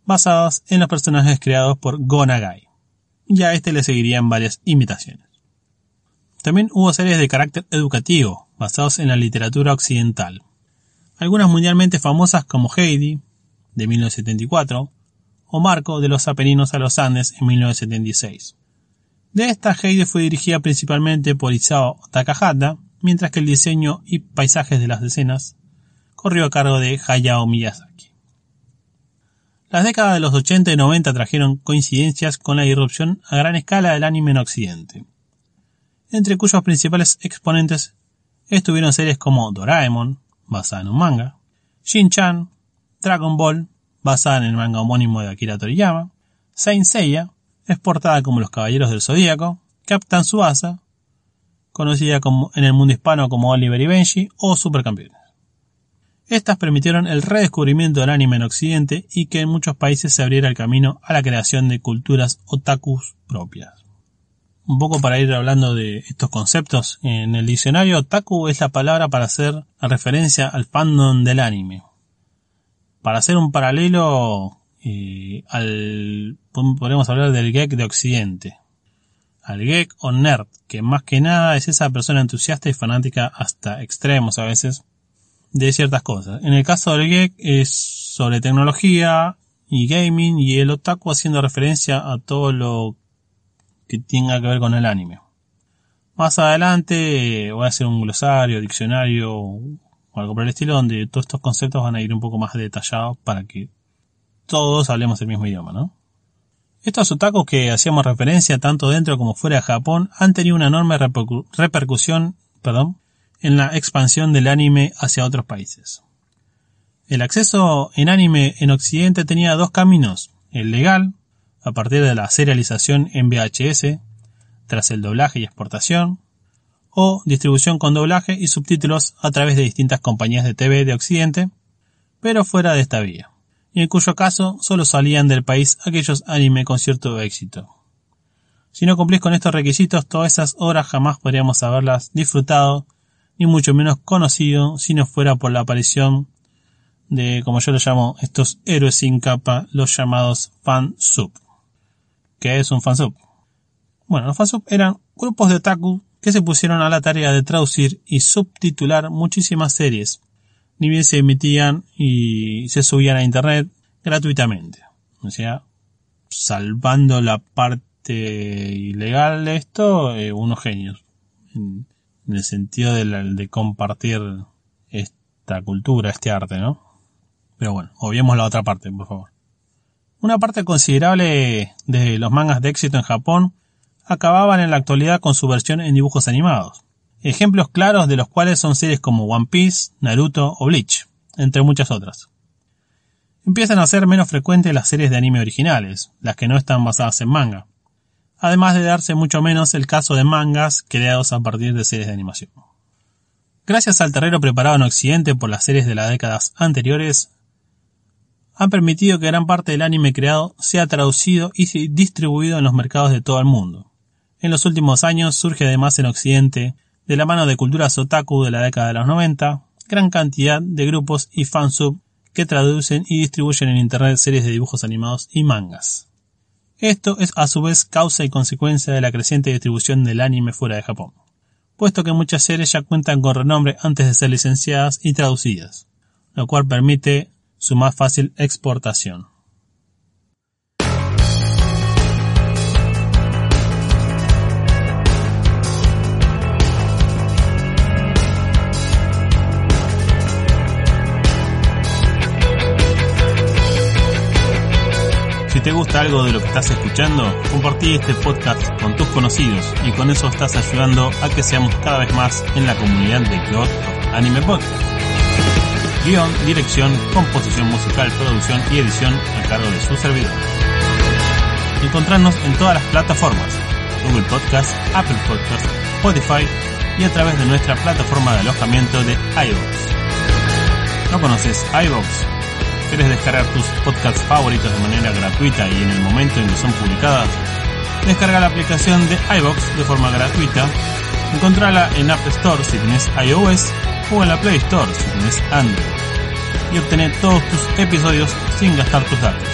basadas en los personajes creados por Go Nagai. Y a este le seguirían varias imitaciones. También hubo series de carácter educativo, basados en la literatura occidental. Algunas mundialmente famosas como Heidi, de 1974, o Marco de los Apeninos a los Andes en 1976. De esta, Heidi fue dirigida principalmente por Isao Takahata, mientras que el diseño y paisajes de las escenas corrió a cargo de Hayao Miyazaki. Las décadas de los 80 y 90 trajeron coincidencias con la irrupción a gran escala del anime en Occidente, entre cuyos principales exponentes estuvieron series como Doraemon, basada en un manga, Shin-Chan, Dragon Ball, basada en el manga homónimo de Akira Toriyama, Saint Seiya, es portada como Los Caballeros del Zodíaco, Captain Suasa, conocida en el mundo hispano como Oliver y Benji, o Supercampeones. Estas permitieron el redescubrimiento del anime en Occidente y que en muchos países se abriera el camino a la creación de culturas otakus propias. Un poco para ir hablando de estos conceptos, en el diccionario otaku es la palabra para hacer referencia al fandom del anime. Para hacer un paralelo al, podemos hablar del geek de Occidente. Al geek o nerd, que más que nada es esa persona entusiasta y fanática hasta extremos a veces de ciertas cosas. En el caso del geek es sobre tecnología y gaming y el otaku haciendo referencia a todo lo que tenga que ver con el anime. Más adelante voy a hacer un glosario, diccionario o algo por el estilo donde todos estos conceptos van a ir un poco más detallados para que todos hablemos el mismo idioma, ¿no? Estos otakus que hacíamos referencia tanto dentro como fuera de Japón han tenido una enorme repercusión perdón, en la expansión del anime hacia otros países. El acceso en anime en Occidente tenía dos caminos, el legal, a partir de la serialización en VHS, tras el doblaje y exportación, o distribución con doblaje y subtítulos a través de distintas compañías de TV de Occidente, pero fuera de esta vía y en cuyo caso solo salían del país aquellos anime con cierto éxito. Si no cumplís con estos requisitos, todas esas obras jamás podríamos haberlas disfrutado, ni mucho menos conocido si no fuera por la aparición de, como yo lo llamo, estos héroes sin capa, los llamados fansub. ¿Qué es un fansub? Bueno, los fansub eran grupos de otaku que se pusieron a la tarea de traducir y subtitular muchísimas series, ni bien se emitían y se subían a internet gratuitamente. O sea, salvando la parte ilegal de esto, eh, unos genios. En, el sentido de, de, compartir esta cultura, este arte, ¿no? Pero bueno, obviemos la otra parte, por favor. Una parte considerable de los mangas de éxito en Japón acababan en la actualidad con su versión en dibujos animados. ejemplos claros de los cuales son series como One Piece, Naruto o Bleach, entre muchas otras. Empiezan a ser menos frecuentes las series de anime originales, las que no están basadas en manga, además de darse mucho menos el caso de mangas creados a partir de series de animación. Gracias al terreno preparado en Occidente por las series de las décadas anteriores, han permitido que gran parte del anime creado sea traducido y distribuido en los mercados de todo el mundo. En los últimos años surge además en Occidente, de la mano de culturas otaku de la década de los 90, gran cantidad de grupos y fansub que traducen y distribuyen en Internet series de dibujos animados y mangas. Esto es a su vez causa y consecuencia de la creciente distribución del anime fuera de Japón, puesto que muchas series ya cuentan con renombre antes de ser licenciadas y traducidas, lo cual permite su más fácil exportación. Te gusta algo de lo que estás escuchando, compartí este podcast con tus conocidos y con eso estás ayudando a que seamos cada vez más en la comunidad de Kyoto Anime Podcast. Guión, dirección, composición musical, producción y edición a cargo de su servidor. Encontrarnos en todas las plataformas, Google Podcast, Apple Podcast, Spotify y a través de nuestra plataforma de alojamiento de iVoox. ¿No conoces iVoox? ¿Quieres descargar tus podcasts favoritos de manera gratuita y en el momento en que son publicadas? Descarga la aplicación de iVoox de forma gratuita, encontrala en App Store si tienes iOS o en la Play Store si tienes Android y obtener todos tus episodios sin gastar tus datos.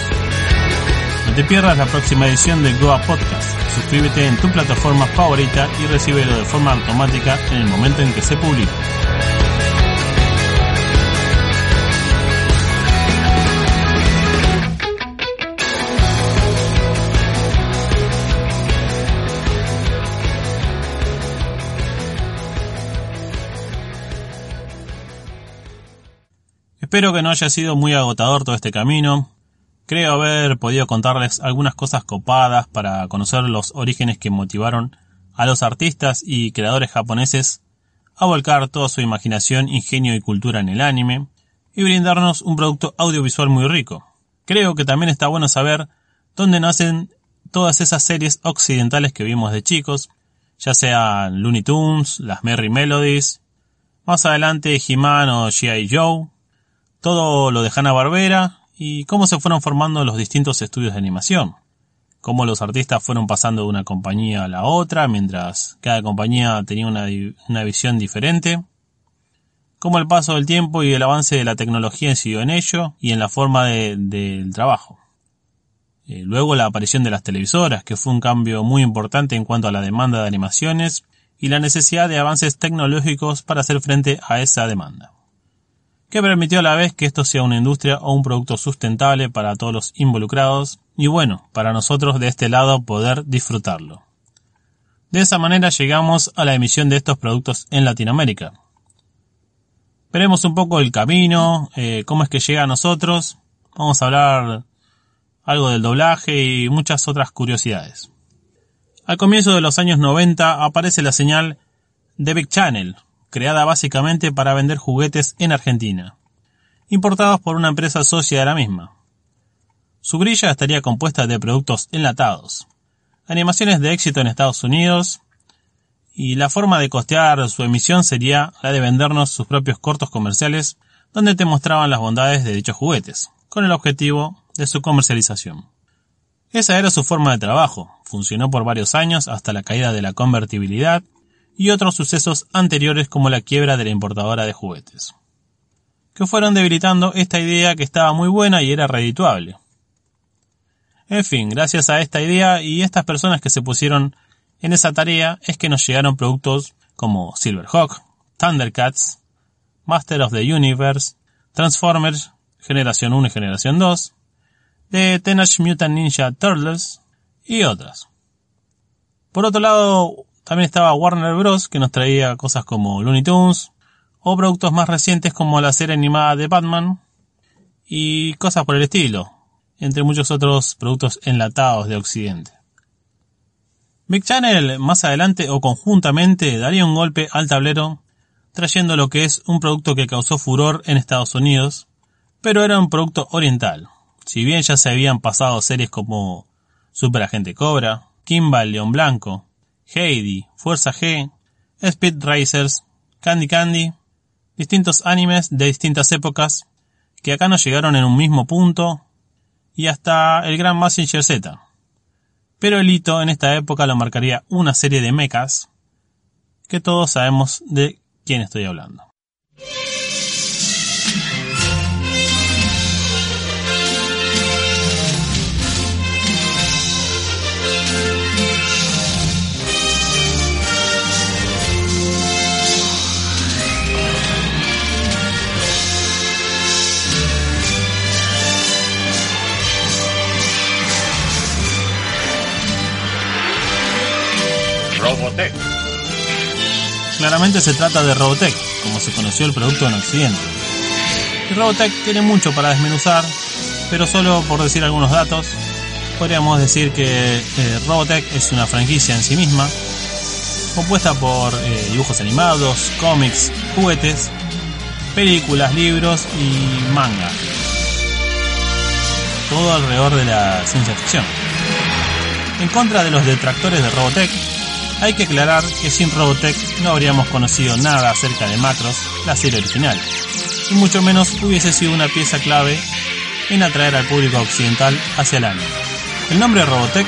No te pierdas la próxima edición de Goa Podcast. Suscríbete en tu plataforma favorita y recíbelo de forma automática en el momento en que se publique. Espero que no haya sido muy agotador todo este camino. Creo haber podido contarles algunas cosas copadas para conocer los orígenes que motivaron a los artistas y creadores japoneses a volcar toda su imaginación, ingenio y cultura en el anime y brindarnos un producto audiovisual muy rico. Creo que también está bueno saber dónde nacen todas esas series occidentales que vimos de chicos, ya sean Looney Tunes, las Merry Melodies, más adelante He-Man o G.I. Joe, todo lo de Hanna-Barbera y cómo se fueron formando los distintos estudios de animación. Cómo los artistas fueron pasando de una compañía a la otra mientras cada compañía tenía una, visión diferente. Cómo el paso del tiempo y el avance de la tecnología incidió en ello y en la forma del trabajo. Eh, luego la aparición de las televisoras, que fue un cambio muy importante en cuanto a la demanda de animaciones y la necesidad de avances tecnológicos para hacer frente a esa demanda que permitió a la vez que esto sea una industria o un producto sustentable para todos los involucrados y bueno, para nosotros de este lado poder disfrutarlo. De esa manera llegamos a la emisión de estos productos en Latinoamérica. Veremos un poco el camino, eh, cómo es que llega a nosotros, vamos a hablar algo del doblaje y muchas otras curiosidades. Al comienzo de los años 90 aparece la señal The Big Channel, creada básicamente para vender juguetes en Argentina, importados por una empresa socia de la misma. Su grilla estaría compuesta de productos enlatados, animaciones de éxito en Estados Unidos, y la forma de costear su emisión sería la de vendernos sus propios cortos comerciales donde te mostraban las bondades de dichos juguetes, con el objetivo de su comercialización. Esa era su forma de trabajo, funcionó por varios años hasta la caída de la convertibilidad y otros sucesos anteriores como la quiebra de la importadora de juguetes, que fueron debilitando esta idea que estaba muy buena y era redituable. En fin, gracias a esta idea y estas personas que se pusieron en esa tarea es que nos llegaron productos como Silverhawk, Thundercats, Master of the Universe, Transformers, Generación 1 y Generación 2, de Teenage Mutant Ninja Turtles y otras. Por otro lado, también estaba Warner Bros. que nos traía cosas como Looney Tunes o productos más recientes como la serie animada de Batman y cosas por el estilo, entre muchos otros productos enlatados de Occidente. Big Channel más adelante o conjuntamente daría un golpe al tablero trayendo lo que es un producto que causó furor en Estados Unidos, pero era un producto oriental. Si bien ya se habían pasado series como Super Agente Cobra, Kimba León Blanco, Heidi, Fuerza G, Speed Racers, Candy Candy, distintos animes de distintas épocas que acá no llegaron en un mismo punto y hasta el gran Massinger Z. Pero el hito en esta época lo marcaría una serie de mechas que todos sabemos de quién estoy hablando. Robotech. Claramente se trata de Robotech, como se conoció el producto en Occidente. Robotech tiene mucho para desmenuzar, pero solo por decir algunos datos, podríamos decir que eh, Robotech es una franquicia en sí misma, compuesta por eh, dibujos animados, cómics, juguetes, películas, libros y manga. Todo alrededor de la ciencia ficción. En contra de los detractores de Robotech, hay que aclarar que sin Robotech no habríamos conocido nada acerca de Macros, la serie original, y mucho menos hubiese sido una pieza clave en atraer al público occidental hacia el anime. El nombre Robotech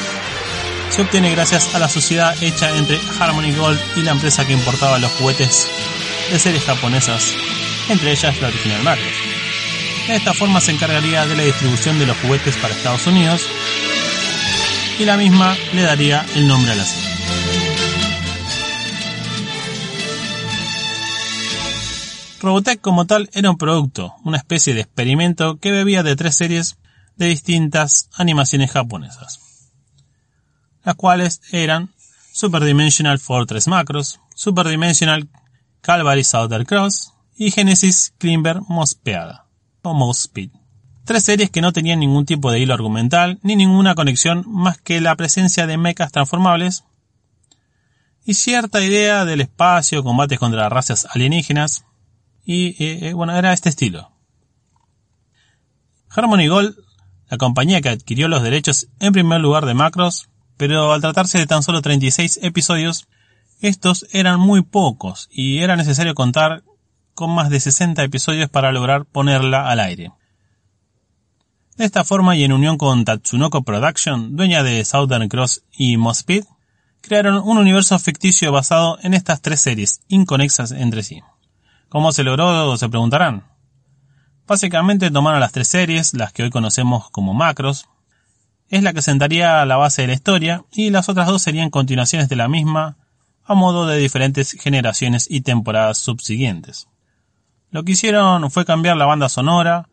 se obtiene gracias a la sociedad hecha entre Harmony Gold y la empresa que importaba los juguetes de series japonesas, entre ellas la original Macros. De esta forma se encargaría de la distribución de los juguetes para Estados Unidos y la misma le daría el nombre a la serie. Robotech como tal era un producto, una especie de experimento que bebía de tres series de distintas animaciones japonesas, las cuales eran Super Dimensional Fortress Macros, Super Dimensional Calvary Southern Cross y Genesis Climber Mospeada o Mospeed. Tres series que no tenían ningún tipo de hilo argumental ni ninguna conexión más que la presencia de mechas transformables y cierta idea del espacio, combates contra razas alienígenas, y eh, bueno, era este estilo. Harmony Gold, la compañía que adquirió los derechos en primer lugar de Macros, pero al tratarse de tan solo 36 episodios, estos eran muy pocos y era necesario contar con más de 60 episodios para lograr ponerla al aire. De esta forma y en unión con Tatsunoko Production, dueña de Southern Cross y Mospeed, crearon un universo ficticio basado en estas tres series, inconexas entre sí. ¿Cómo se logró? Se preguntarán. Básicamente tomaron las tres series, las que hoy conocemos como macros, es la que sentaría la base de la historia y las otras dos serían continuaciones de la misma a modo de diferentes generaciones y temporadas subsiguientes. Lo que hicieron fue cambiar la banda sonora,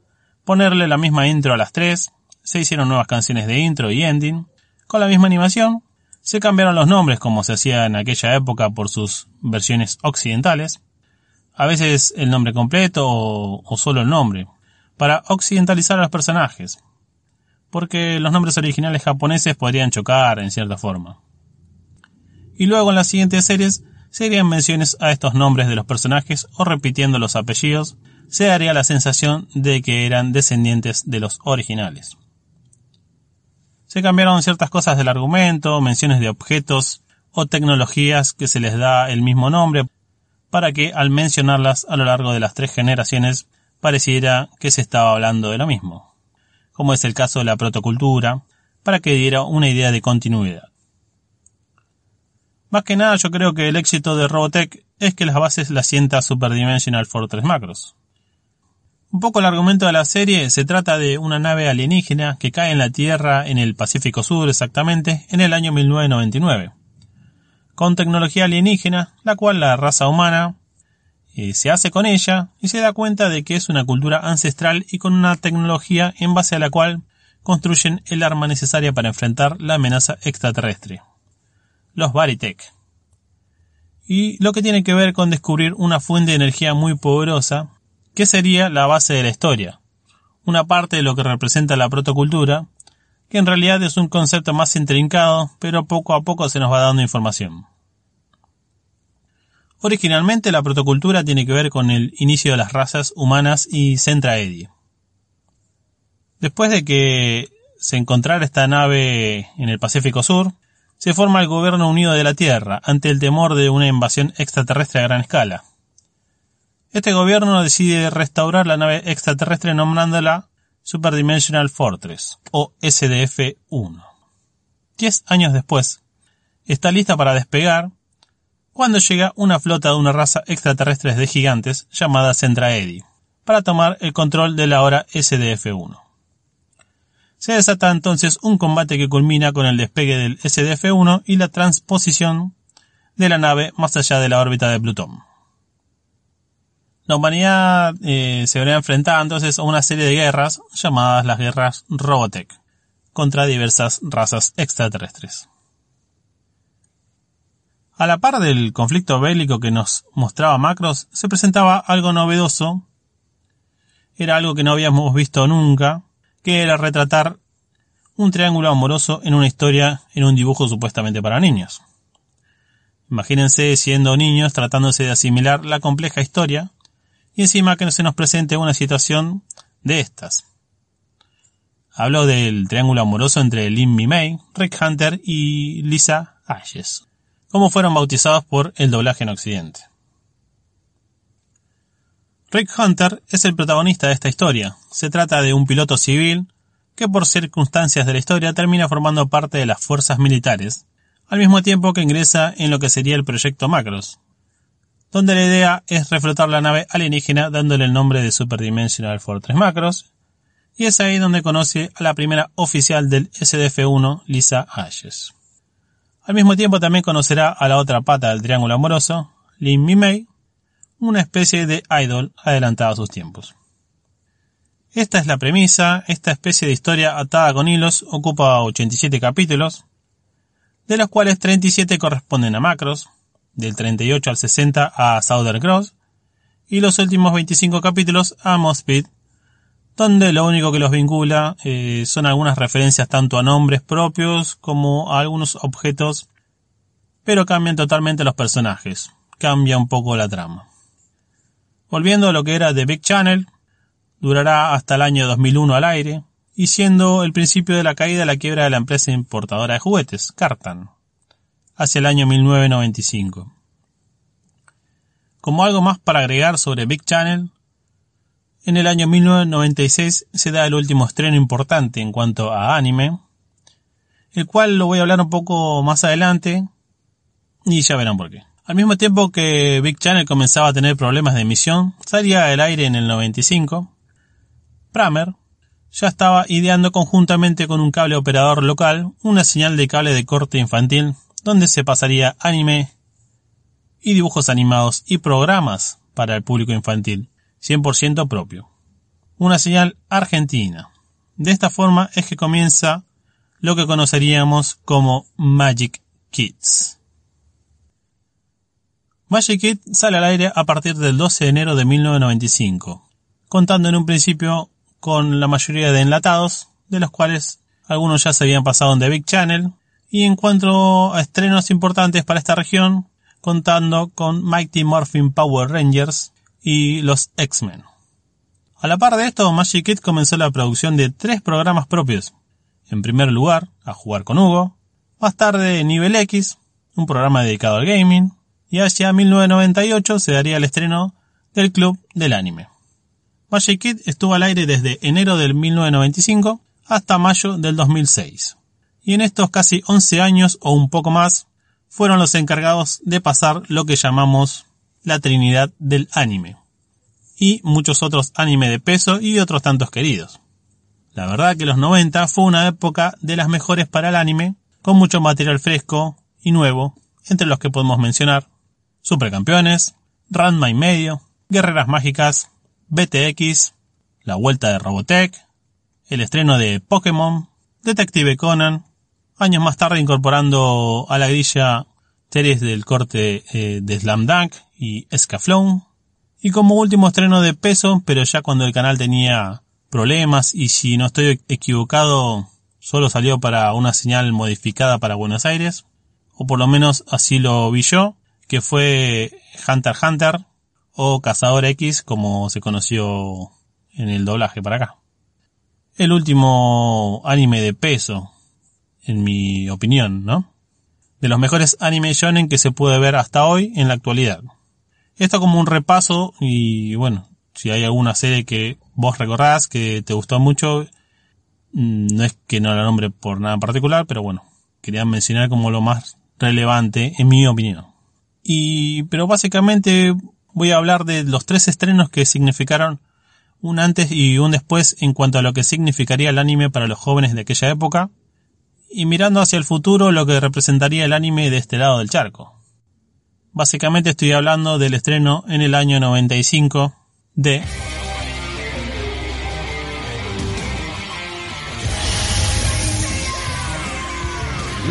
ponerle la misma intro a las tres, se hicieron nuevas canciones de intro y ending, con la misma animación, se cambiaron los nombres como se hacía en aquella época por sus versiones occidentales, a veces el nombre completo o, solo el nombre, para occidentalizar a los personajes, porque los nombres originales japoneses podrían chocar en cierta forma. Y luego en las siguientes series serían menciones a estos nombres de los personajes o repitiendo los apellidos, se daría la sensación de que eran descendientes de los originales. Se cambiaron ciertas cosas del argumento, menciones de objetos o tecnologías que se les da el mismo nombre para que al mencionarlas a lo largo de las tres generaciones pareciera que se estaba hablando de lo mismo, como es el caso de la protocultura, para que diera una idea de continuidad. Más que nada yo creo que el éxito de Robotech es que las bases las sienta Superdimensional Fortress Macros. Un poco el argumento de la serie se trata de una nave alienígena que cae en la Tierra en el Pacífico Sur exactamente en el año 1999 con tecnología alienígena, la cual la raza humana eh, se hace con ella y se da cuenta de que es una cultura ancestral y con una tecnología en base a la cual construyen el arma necesaria para enfrentar la amenaza extraterrestre. Los Baritech. Y lo que tiene que ver con descubrir una fuente de energía muy poderosa, que sería la base de la historia. Una parte de lo que representa la protocultura, que en realidad es un concepto más intrincado, pero poco a poco se nos va dando información. Originalmente la protocultura tiene que ver con el inicio de las razas humanas y Centraedi. Después de que se encontrara esta nave en el Pacífico Sur, se forma el Gobierno Unido de la Tierra ante el temor de una invasión extraterrestre a gran escala. Este gobierno decide restaurar la nave extraterrestre nombrándola Superdimensional Fortress, o SDF-1. Diez años después, está lista para despegar cuando llega una flota de una raza extraterrestre de gigantes llamada Centraedi, para tomar el control de la hora SDF-1. Se desata entonces un combate que culmina con el despegue del SDF-1 y la transposición de la nave más allá de la órbita de Plutón. La humanidad eh, se verá enfrentada entonces a una serie de guerras llamadas las guerras Robotech contra diversas razas extraterrestres. A la par del conflicto bélico que nos mostraba Macros, se presentaba algo novedoso, era algo que no habíamos visto nunca, que era retratar un triángulo amoroso en una historia en un dibujo supuestamente para niños. Imagínense siendo niños tratándose de asimilar la compleja historia y encima que no se nos presente una situación de estas. Hablo del triángulo amoroso entre Lin Mi Mei, Rick Hunter y Lisa Ashes, como fueron bautizados por el doblaje en Occidente. Rick Hunter es el protagonista de esta historia. Se trata de un piloto civil que por circunstancias de la historia termina formando parte de las fuerzas militares, al mismo tiempo que ingresa en lo que sería el proyecto Macros, donde la idea es reflotar la nave alienígena dándole el nombre de Superdimensional Fortress Macros, y es ahí donde conoce a la primera oficial del SDF-1, Lisa Ashes. Al mismo tiempo también conocerá a la otra pata del triángulo amoroso, Lin Mi una especie de idol adelantada a sus tiempos. Esta es la premisa, esta especie de historia atada con hilos ocupa 87 capítulos, de los cuales 37 corresponden a Macros, del 38 al 60 a Southern Cross, y los últimos 25 capítulos a Mosspeed, donde lo único que los vincula eh, son algunas referencias tanto a nombres propios como a algunos objetos, pero cambian totalmente los personajes, cambia un poco la trama. Volviendo a lo que era The Big Channel, durará hasta el año 2001 al aire, y siendo el principio de la caída la quiebra de la empresa importadora de juguetes, Cartan, hacia el año 1995. Como algo más para agregar sobre Big Channel, en el año 1996 se da el último estreno importante en cuanto a anime, el cual lo voy a hablar un poco más adelante y ya verán por qué. Al mismo tiempo que Big Channel comenzaba a tener problemas de emisión, salía del aire en el 95, Pramer ya estaba ideando conjuntamente con un cable operador local una señal de cable de corte infantil donde se pasaría anime y dibujos animados y programas para el público infantil, 100% propio. Una señal argentina. De esta forma es que comienza lo que conoceríamos como Magic Kids. Magic Kids sale al aire a partir del 12 de enero de 1995, contando en un principio con la mayoría de enlatados, de los cuales algunos ya se habían pasado en The Big Channel, y en cuanto a estrenos importantes para esta región, contando con Mighty Morphin Power Rangers y los X-Men. A la par de esto, Magic Kid comenzó la producción de tres programas propios. En primer lugar, a jugar con Hugo, más tarde Nivel X, un programa dedicado al gaming, y hacia 1998 se daría el estreno del Club del Anime. Magic Kid estuvo al aire desde enero del 1995 hasta mayo del 2006 y en estos casi 11 años o un poco más fueron los encargados de pasar lo que llamamos la Trinidad del anime y muchos otros anime de peso y otros tantos queridos. La verdad que los 90 fue una época de las mejores para el anime, con mucho material fresco y nuevo, entre los que podemos mencionar Supercampeones, Ranma y medio, Guerreras Mágicas, BTX, la vuelta de Robotech, el estreno de Pokémon, Detective Conan, años más tarde incorporando a la grilla series del corte eh, de Slam Dunk y Escaflón. Y como último estreno de peso, pero ya cuando el canal tenía problemas y si no estoy equivocado, solo salió para una señal modificada para Buenos Aires, o por lo menos así lo vi yo, que fue Hunter Hunter o Cazador X como se conoció en el doblaje para acá. El último anime de peso, en mi opinión, ¿no? De los mejores anime shonen que se puede ver hasta hoy en la actualidad. Esto como un repaso y bueno, si hay alguna serie que vos recordás que te gustó mucho, mm, no es que no la nombre por nada en particular, pero bueno, quería mencionar como lo más relevante en mi opinión. Y, pero básicamente voy a hablar de los tres estrenos que significaron un antes y un después en cuanto a lo que significaría el anime para los jóvenes de aquella época, y mirando hacia el futuro lo que representaría el anime de este lado del charco. Básicamente estoy hablando del estreno en el año 95 de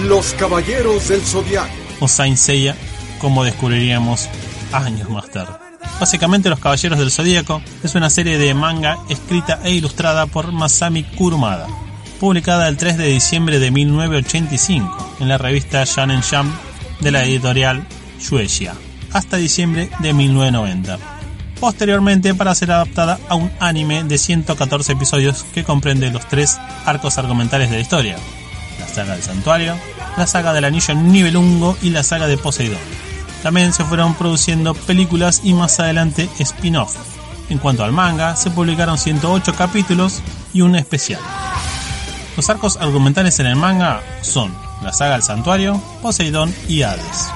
Los Caballeros del Zodiaco. O Saint Seiya, como descubriríamos años más tarde. Básicamente Los Caballeros del Zodíaco es una serie de manga escrita e ilustrada por Masami Kurumada, publicada el 3 de diciembre de 1985 en la revista Shonen Jump de la editorial Shueisha, hasta diciembre de 1990. Posteriormente para ser adaptada a un anime de 114 episodios que comprende los tres arcos argumentales de la historia, la saga del santuario, la saga del anillo Nibelungo y la saga de Poseidón. También se fueron produciendo películas y más adelante spin-off. En cuanto al manga, se publicaron 108 capítulos y un especial. Los arcos argumentales en el manga son la saga del santuario, Poseidón y Hades.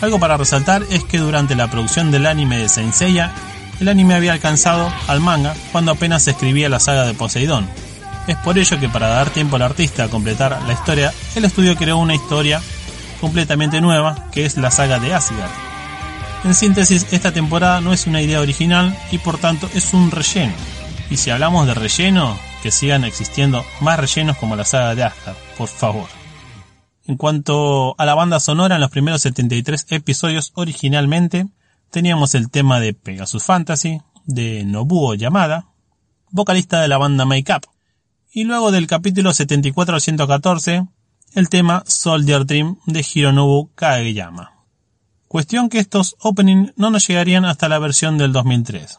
Algo para resaltar es que durante la producción del anime de Senseiya, el anime había alcanzado al manga cuando apenas se escribía la saga de Poseidón. Es por ello que para dar tiempo al artista a completar la historia, el estudio creó una historia completamente nueva, que es la saga de Asgard. En síntesis, esta temporada no es una idea original y por tanto es un relleno. Y si hablamos de relleno, que sigan existiendo más rellenos como la saga de Asgard, por favor. En cuanto a la banda sonora, en los primeros 73 episodios originalmente, teníamos el tema de Pegasus Fantasy, de Nobuo Yamada, vocalista de la banda Make Up. Y luego del capítulo 74 al 114, el tema Soldier Dream de Hironobu Kageyama. Cuestión que estos openings no nos llegarían hasta la versión del 2003,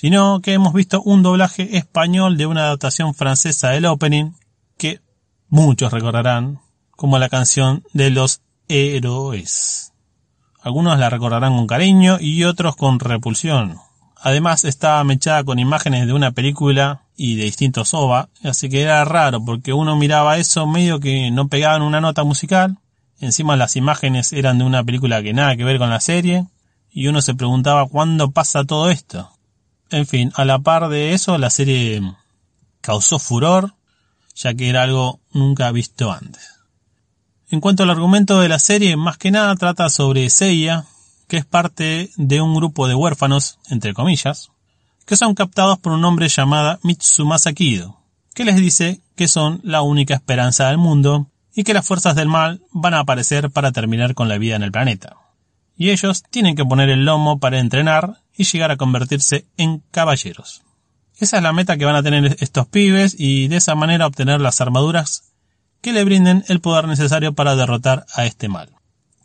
sino que hemos visto un doblaje español de una adaptación francesa del opening que muchos recordarán como la canción de los héroes. Algunos la recordarán con cariño y otros con repulsión. Además estaba mechada con imágenes de una película y de distintos OVA, así que era raro porque uno miraba eso medio que no pegaban una nota musical, encima las imágenes eran de una película que nada que ver con la serie, y uno se preguntaba cuándo pasa todo esto. En fin, a la par de eso la serie causó furor, ya que era algo nunca visto antes. En cuanto al argumento de la serie, más que nada trata sobre Seiya, que es parte de un grupo de huérfanos, entre comillas, que son captados por un hombre llamado Mitsumasa Kido, que les dice que son la única esperanza del mundo y que las fuerzas del mal van a aparecer para terminar con la vida en el planeta. Y ellos tienen que poner el lomo para entrenar y llegar a convertirse en caballeros. Esa es la meta que van a tener estos pibes y de esa manera obtener las armaduras que le brinden el poder necesario para derrotar a este mal.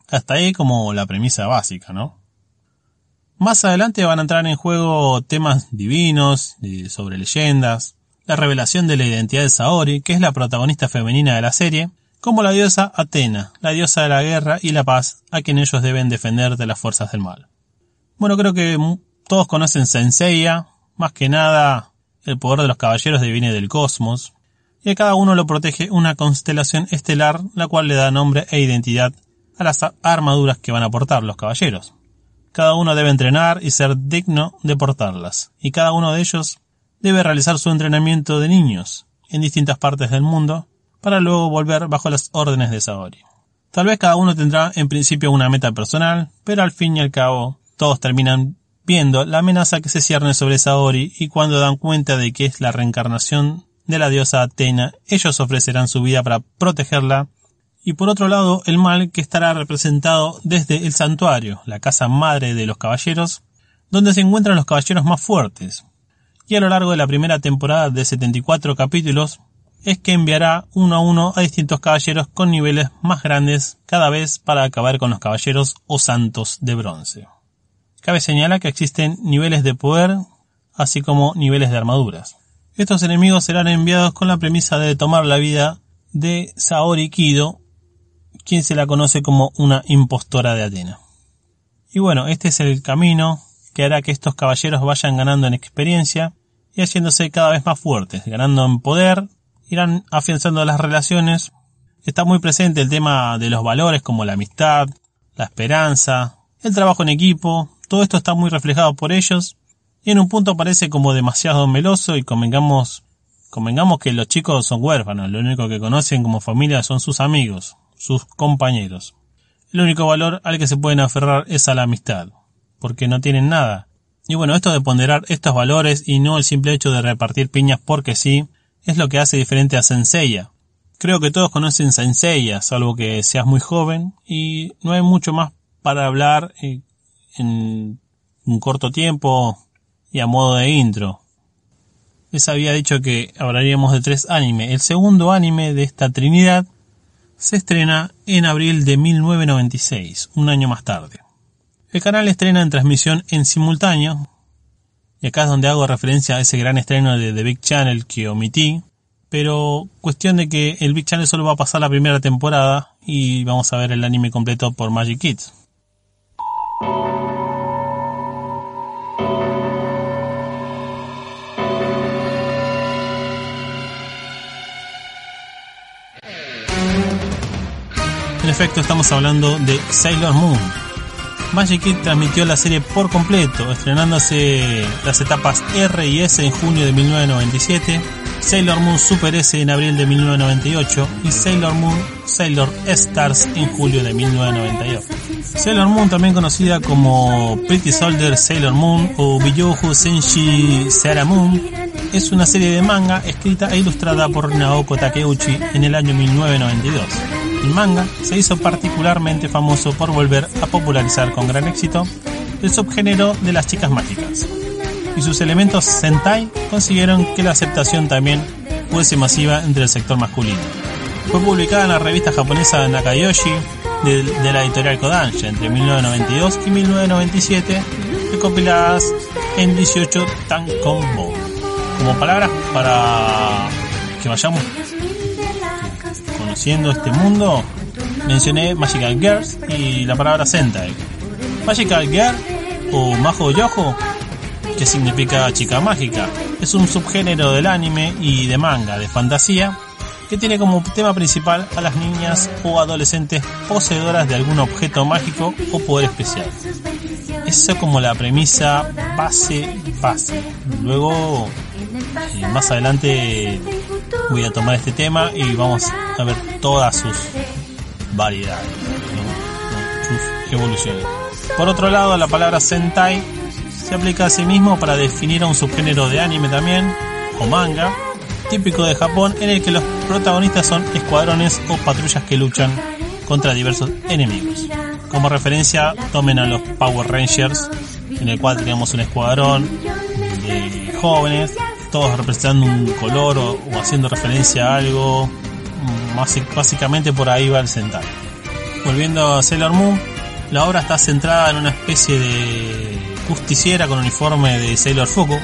Hasta ahí como la premisa básica, ¿no? Más adelante van a entrar en juego temas divinos, sobre leyendas, la revelación de la identidad de Saori, que es la protagonista femenina de la serie, como la diosa Atena, la diosa de la guerra y la paz, a quien ellos deben defender de las fuerzas del mal. Bueno, creo que todos conocen Senseiya, más que nada el poder de los caballeros viene del cosmos, y a cada uno lo protege una constelación estelar, la cual le da nombre e identidad a las armaduras que van a portar los caballeros. Cada uno debe entrenar y ser digno de portarlas, y cada uno de ellos debe realizar su entrenamiento de niños en distintas partes del mundo para luego volver bajo las órdenes de Saori. Tal vez cada uno tendrá en principio una meta personal, pero al fin y al cabo todos terminan viendo la amenaza que se cierne sobre Saori y cuando dan cuenta de que es la reencarnación de la diosa Atena, ellos ofrecerán su vida para protegerla y por otro lado el mal que estará representado desde el santuario, la casa madre de los caballeros, donde se encuentran los caballeros más fuertes. Y a lo largo de la primera temporada de 74 capítulos, es que enviará uno a uno a distintos caballeros con niveles más grandes cada vez para acabar con los caballeros o santos de bronce. Cabe señalar que existen niveles de poder, así como niveles de armaduras. Estos enemigos serán enviados con la premisa de tomar la vida de Saori Kido, quien se la conoce como una impostora de Atena. Y bueno, este es el camino que hará que estos caballeros vayan ganando en experiencia y haciéndose cada vez más fuertes, ganando en poder, irán afianzando las relaciones. Está muy presente el tema de los valores como la amistad, la esperanza, el trabajo en equipo, todo esto está muy reflejado por ellos y en un punto parece como demasiado meloso y convengamos, convengamos que los chicos son huérfanos, lo único que conocen como familia son sus amigos, sus compañeros. El único valor al que se pueden aferrar es a la amistad, porque no tienen nada. Y bueno, esto de ponderar estos valores y no el simple hecho de repartir piñas porque sí, es lo que hace diferente a Senseiya. Creo que todos conocen Senseiya, salvo que seas muy joven, y no hay mucho más para hablar eh, en un corto tiempo y a modo de intro. Les había dicho que hablaríamos de tres animes. El segundo anime de esta trinidad se estrena en abril de 1996, un año más tarde. El canal estrena en transmisión en simultáneo, y acá es donde hago referencia a ese gran estreno de The Big Channel que omití, pero cuestión de que el Big Channel solo va a pasar la primera temporada y vamos a ver el anime completo por Magic Kids. En efecto, estamos hablando de Sailor Moon. Magic Kid transmitió la serie por completo, estrenándose las etapas R y S en junio de 1997, Sailor Moon Super S en abril de 1998 y Sailor Moon Sailor Stars en julio de 1998. Sailor Moon, también conocida como Pretty Soldier Sailor Moon o Biyoujo Senshi Sarah Moon, es una serie de manga escrita e ilustrada por Naoko Takeuchi en el año 1992. El manga se hizo particularmente famoso por volver a popularizar con gran éxito el subgénero de las chicas mágicas, y sus elementos Sentai consiguieron que la aceptación también fuese masiva entre el sector masculino. Fue publicada en la revista japonesa Nakayoshi de, la editorial Kodansha entre 1992 y 1997, recopiladas en 18 tankobon. Como palabras para que vayamos conociendo este mundo, mencioné Magical Girls y la palabra Sentai. Magical Girl o Majo Yojo, que significa chica mágica, es un subgénero del anime y de manga de fantasía que tiene como tema principal a las niñas o adolescentes poseedoras de algún objeto mágico o poder especial. Esa es como la premisa base base. Luego, más adelante voy a tomar este tema y vamos a ver todas sus variedades, sus evoluciones. Por otro lado, la palabra Sentai se aplica a sí mismo para definir a un subgénero de anime también, o manga, típico de Japón en el que los protagonistas son escuadrones o patrullas que luchan contra diversos enemigos. Como referencia, tomen a los Power Rangers, en el cual teníamos un escuadrón de jóvenes representando un color o, haciendo referencia a algo. Básicamente por ahí va el Sentai. Volviendo a Sailor Moon, la obra está centrada en una especie de justiciera con uniforme de Sailor Fuku.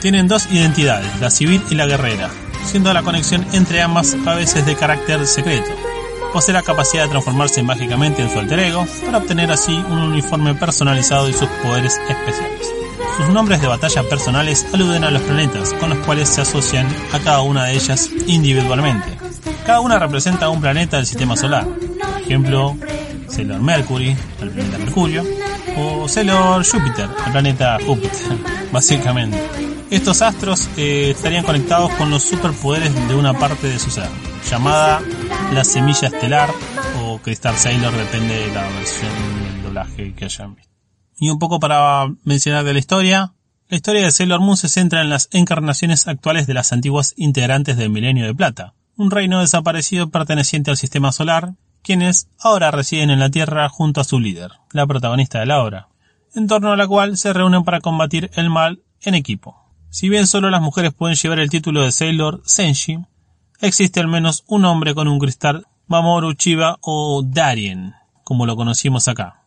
Tienen dos identidades, la civil y la guerrera, siendo la conexión entre ambas a veces de carácter secreto. Posee la capacidad de transformarse mágicamente en su alter ego para obtener así un uniforme personalizado y sus poderes especiales. Sus nombres de batalla personales aluden a los planetas con los cuales se asocian a cada una de ellas individualmente. Cada una representa un planeta del sistema solar. Por ejemplo, Sailor Mercury, el planeta Mercurio, o Sailor Júpiter, el planeta Júpiter, básicamente. Estos astros eh, estarían conectados con los superpoderes de una parte de su ser, llamada la semilla estelar o Crystal Sailor, depende de la versión del doblaje que hayan visto. Y un poco para mencionar de la historia. La historia de Sailor Moon se centra en las encarnaciones actuales de las antiguas integrantes del Milenio de Plata, un reino desaparecido perteneciente al sistema solar, quienes ahora residen en la Tierra junto a su líder, la protagonista de la obra, en torno a la cual se reúnen para combatir el mal en equipo. Si bien solo las mujeres pueden llevar el título de Sailor Senshi, existe al menos un hombre con un cristal Mamoru Chiba o Darien, como lo conocimos acá,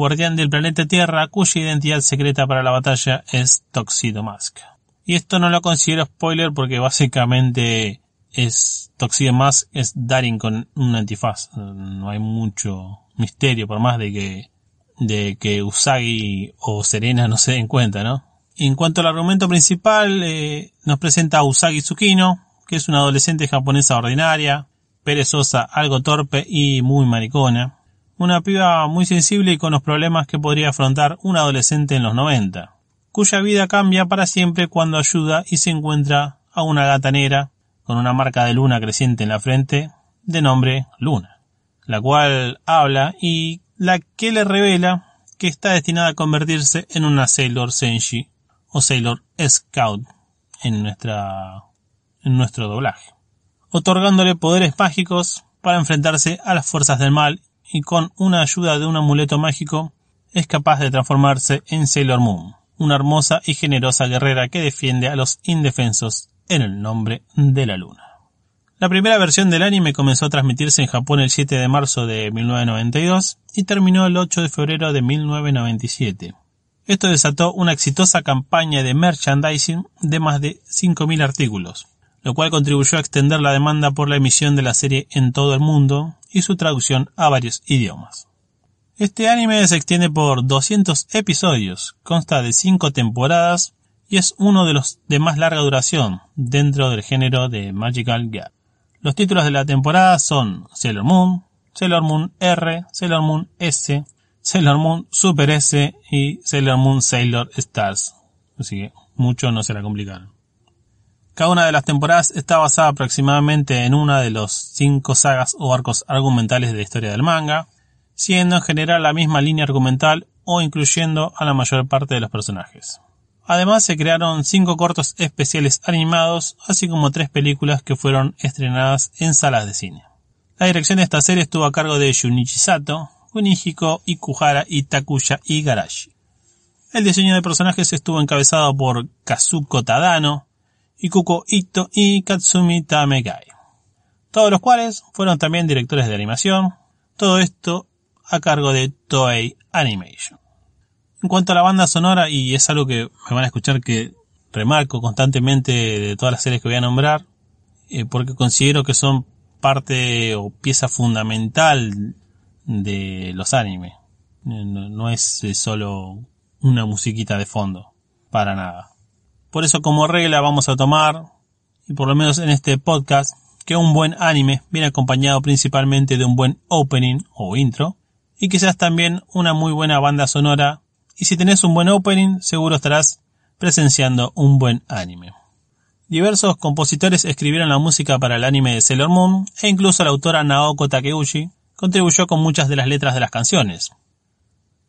guardián del planeta Tierra cuya identidad secreta para la batalla es Toxido Mask. Y esto no lo considero spoiler porque básicamente es Toxido Mask es Darien con un antifaz. No hay mucho misterio por más de que de que Usagi o Serena no se den cuenta, ¿no? En cuanto al argumento principal, eh, nos presenta a Usagi Tsukino, que es una adolescente japonesa ordinaria, perezosa, algo torpe y muy maricona. Una piba muy sensible y con los problemas que podría afrontar un adolescente en los 90, cuya vida cambia para siempre cuando ayuda y se encuentra a una gata negra con una marca de luna creciente en la frente de nombre Luna, la cual habla y la que le revela que está destinada a convertirse en una Sailor Senshi o Sailor Scout en nuestra en nuestro doblaje, otorgándole poderes mágicos para enfrentarse a las fuerzas del mal y con una ayuda de un amuleto mágico es capaz de transformarse en Sailor Moon, una hermosa y generosa guerrera que defiende a los indefensos en el nombre de la luna. La primera versión del anime comenzó a transmitirse en Japón el 7 de marzo de 1992 y terminó el 8 de febrero de 1997. Esto desató una exitosa campaña de merchandising de más de 5.000 artículos, lo cual contribuyó a extender la demanda por la emisión de la serie en todo el mundo y su traducción a varios idiomas. Este anime se extiende por 200 episodios, consta de 5 temporadas y es uno de los de más larga duración dentro del género de Magical Girl. Los títulos de la temporada son Sailor Moon, Sailor Moon R, Sailor Moon S, Sailor Moon Super S y Sailor Moon Sailor Stars. Así que mucho no será complicado. Cada una de las temporadas está basada aproximadamente en una de los cinco sagas o arcos argumentales de la historia del manga, siendo en general la misma línea argumental o incluyendo a la mayor parte de los personajes. Además se crearon cinco cortos especiales animados, así como tres películas que fueron estrenadas en salas de cine. La dirección de esta serie estuvo a cargo de Junichi Sato, Kunihiko Ikuhara y Takuya Igarashi. El diseño de personajes estuvo encabezado por Kazuko Tadano, Ikuko Ito y Katsumi Tamegai. Todos los cuales fueron también directores de animación, todo esto a cargo de Toei Animation. En cuanto a la banda sonora, y es algo que me van a escuchar que remarco constantemente de todas las series que voy a nombrar, eh, porque considero que son parte o pieza fundamental de los animes. No, es eh, solo una musiquita de fondo, para nada. Por eso como regla vamos a tomar, y por lo menos en este podcast, que un buen anime viene acompañado principalmente de un buen opening o intro, y quizás también una muy buena banda sonora y si tenés un buen opening, seguro estarás presenciando un buen anime. Diversos compositores escribieron la música para el anime de Sailor Moon e incluso la autora Naoko Takeuchi contribuyó con muchas de las letras de las canciones.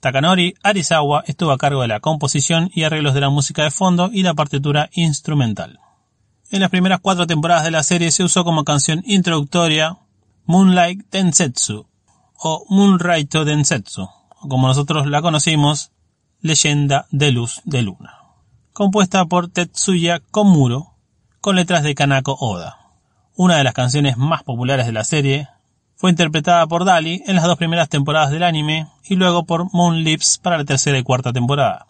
Takanori Arisawa estuvo a cargo de la composición y arreglos de la música de fondo y la partitura instrumental. En las primeras cuatro temporadas de la serie se usó como canción introductoria Moonlight Densetsu o Moonraito Densetsu, como nosotros la conocimos Leyenda de Luz de Luna, compuesta por Tetsuya Komuro, con letras de Kanako Oda. Una de las canciones más populares de la serie, fue interpretada por Dali en las dos primeras temporadas del anime y luego por Moon Lips para la tercera y cuarta temporada.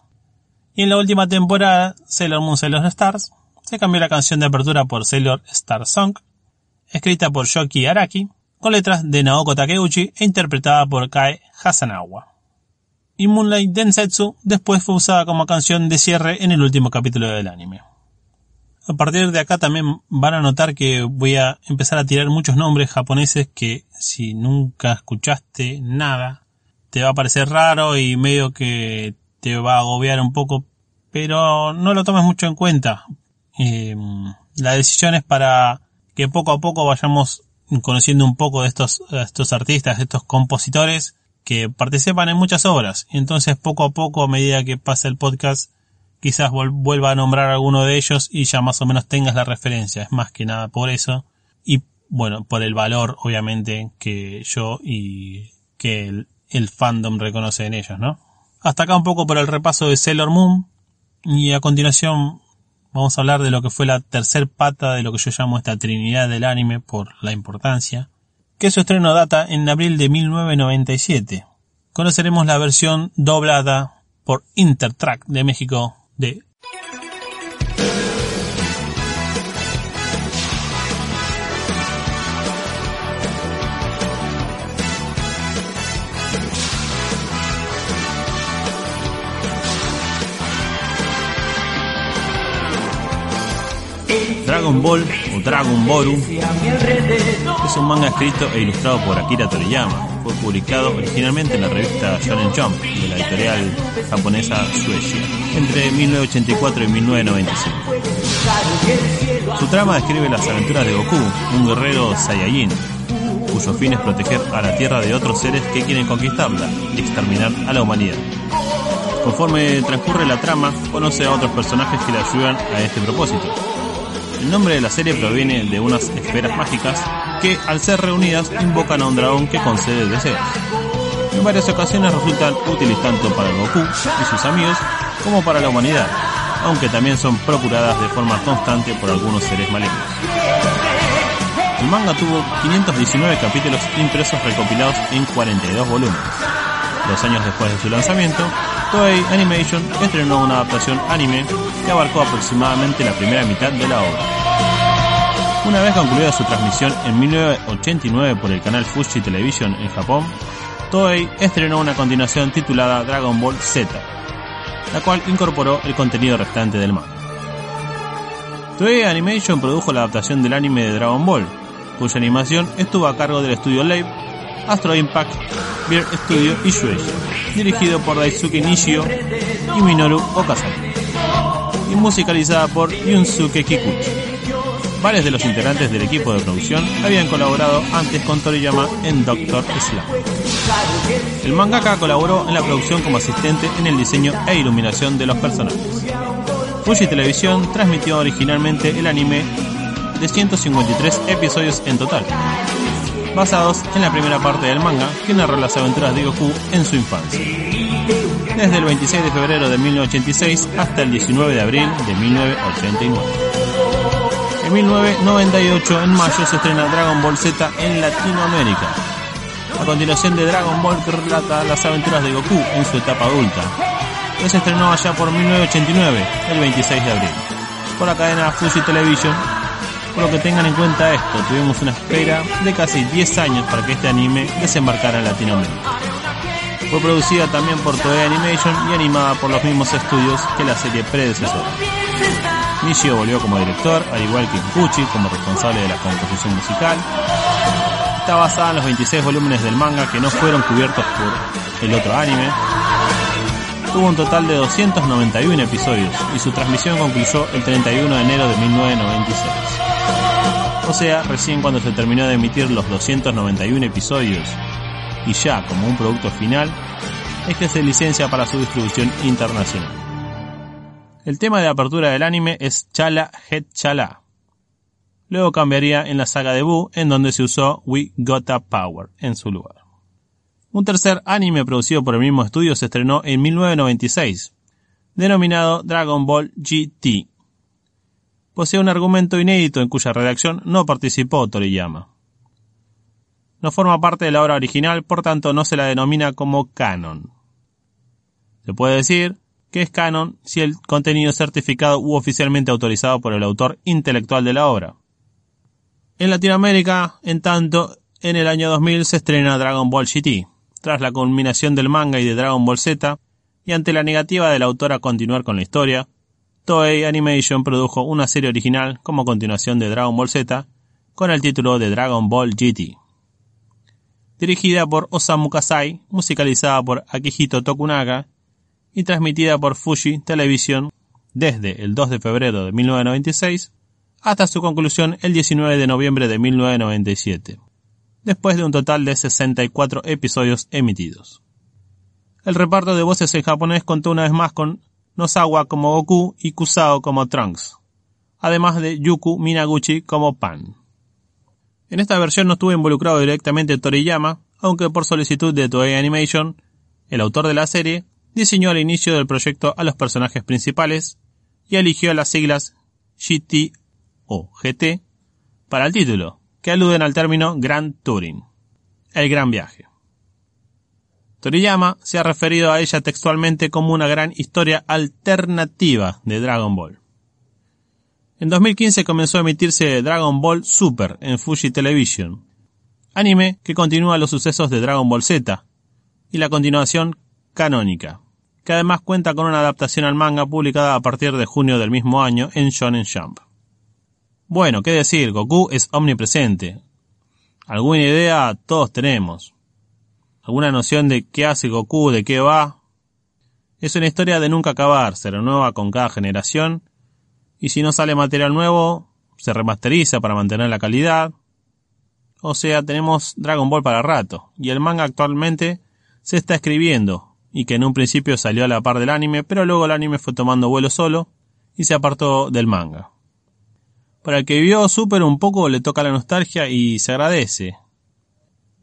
Y en la última temporada, Sailor Moon Sailor Stars, se cambió la canción de apertura por Sailor Star Song, escrita por Shoki Araki, con letras de Naoko Takeuchi e interpretada por Kai Hasanawa y Moonlight Densetsu después fue usada como canción de cierre en el último capítulo del anime. A partir de acá también van a notar que voy a empezar a tirar muchos nombres japoneses que si nunca escuchaste nada te va a parecer raro y medio que te va a agobiar un poco, pero no lo tomes mucho en cuenta. Eh, la decisión es para que poco a poco vayamos conociendo un poco de estos, estos artistas, estos compositores que participan en muchas obras. Entonces poco a poco, a medida que pasa el podcast, quizás vuelva a nombrar alguno de ellos y ya más o menos tengas la referencia. Es más que nada por eso. Y bueno, por el valor, obviamente, que yo y que el, fandom reconoce en ellos, ¿no? Hasta acá un poco por el repaso de Sailor Moon. Y a continuación Vamos a hablar de lo que fue la tercer pata de lo que yo llamo esta trinidad del anime por la importancia, que su estreno data en abril de 1997. Conoceremos la versión doblada por Intertrack de México Dragon Ball o Dragon Boru es un manga escrito e ilustrado por Akira Toriyama. Fue publicado originalmente en la revista Shonen Jump de la editorial japonesa Suecia entre 1984 y 1995. Su trama describe las aventuras de Goku, un guerrero Saiyajin, cuyo fin es proteger a la Tierra de otros seres que quieren conquistarla y exterminar a la humanidad. Conforme transcurre la trama, conoce a otros personajes que le ayudan a este propósito el nombre de la serie proviene de unas esferas mágicas que, al ser reunidas, invocan a un dragón que concede deseos. En varias ocasiones resultan útiles tanto para Goku y sus amigos como para la humanidad, aunque también son procuradas de forma constante por algunos seres malignos. El manga tuvo 519 capítulos impresos recopilados en 42 volúmenes. Dos años después de su lanzamiento, Toei Animation estrenó una adaptación anime que abarcó aproximadamente la primera mitad de la obra. Una vez concluida su transmisión en 1989 por el canal Fuji Television en Japón, Toei estrenó una continuación titulada Dragon Ball Z, la cual incorporó el contenido restante del manga. Toei Animation produjo la adaptación del anime de Dragon Ball, cuya animación estuvo a cargo del estudio Live, Astro Impact, Beer Studio y Shueisha, dirigido por Daisuke Nishio y Minoru Okazaki, y musicalizada por Yunsuke Kikuchi. Varios de los integrantes del equipo de producción habían colaborado antes con Toriyama en Doctor Slump. El mangaka colaboró en la producción como asistente en el diseño e iluminación de los personajes. Fuji Televisión transmitió originalmente el anime de 153 episodios en total, basados en la primera parte del manga que narra las aventuras de Goku en su infancia. Desde el 26 de febrero de 1986 hasta el 19 de abril de 1989. En 1998, en mayo, se estrena Dragon Ball Z en Latinoamérica. A continuación de Dragon Ball que relata las aventuras de Goku en su etapa adulta. Que se estrenó allá por 1989, el 26 de abril, por la cadena Fuji Television por lo que tengan en cuenta esto, tuvimos una espera de casi 10 años para que este anime desembarcara en Latinoamérica. Fue producida también por Toei Animation y animada por los mismos estudios que la serie predecesora. Nishio volvió como director, al igual que Kikuchi como responsable de la composición musical. Está basada en los 26 volúmenes del manga que no fueron cubiertos por el otro anime. Tuvo un total de 291 episodios y su transmisión concluyó el 31 de enero de 1996. O sea, recién cuando se terminó de emitir los 291 episodios y ya como un producto final, es que se licencia para su distribución internacional. El tema de apertura del anime es Chala Het Chala. Luego cambiaría en la saga de Buu, en donde se usó We Gotta Power en su lugar. Un tercer anime producido por el mismo estudio se estrenó en 1996, denominado Dragon Ball GT, posee un argumento inédito en cuya redacción no participó Toriyama. No forma parte de la obra original, por tanto no se la denomina como canon. Se puede decir que es canon si el contenido es certificado u oficialmente autorizado por el autor intelectual de la obra. En Latinoamérica, en tanto, en el año 2000 se estrena Dragon Ball GT, tras la culminación del manga y de Dragon Ball Z, y ante la negativa del autor a continuar con la historia, Toei Animation produjo una serie original como continuación de Dragon Ball Z con el título de Dragon Ball GT. Dirigida por Osamu Kasai, musicalizada por Akihito Tokunaga y transmitida por Fuji Television desde el 2 de febrero de 1996 hasta su conclusión el 19 de noviembre de 1997, después de un total de 64 episodios emitidos. El reparto de voces en japonés contó una vez más con Nozawa como Goku y Kusao como Trunks, además de Yuku Minaguchi como Pan. En esta versión no estuvo involucrado directamente Toriyama, aunque por solicitud de Toei Animation, el autor de la serie diseñó al inicio del proyecto a los personajes principales y eligió las siglas GT o GT para el título, que aluden al término Grand Touring, el gran viaje. Toriyama se ha referido a ella textualmente como una gran historia alternativa de Dragon Ball. En 2015 comenzó a emitirse Dragon Ball Super en Fuji Television, anime que continúa los sucesos de Dragon Ball Z, y la continuación canónica, que además cuenta con una adaptación al manga publicada a partir de junio del mismo año en Shonen Jump. Bueno, qué decir, Goku es omnipresente. Alguna idea todos tenemos. Alguna noción de qué hace Goku, de qué va. Es una historia de nunca acabar, se renueva con cada generación, y si no sale material nuevo, se remasteriza para mantener la calidad. O sea, tenemos Dragon Ball para rato, y el manga actualmente se está escribiendo, y que en un principio salió a la par del anime, pero luego el anime fue tomando vuelo solo y se apartó del manga. Para el que vivió Super un poco le toca la nostalgia y se agradece.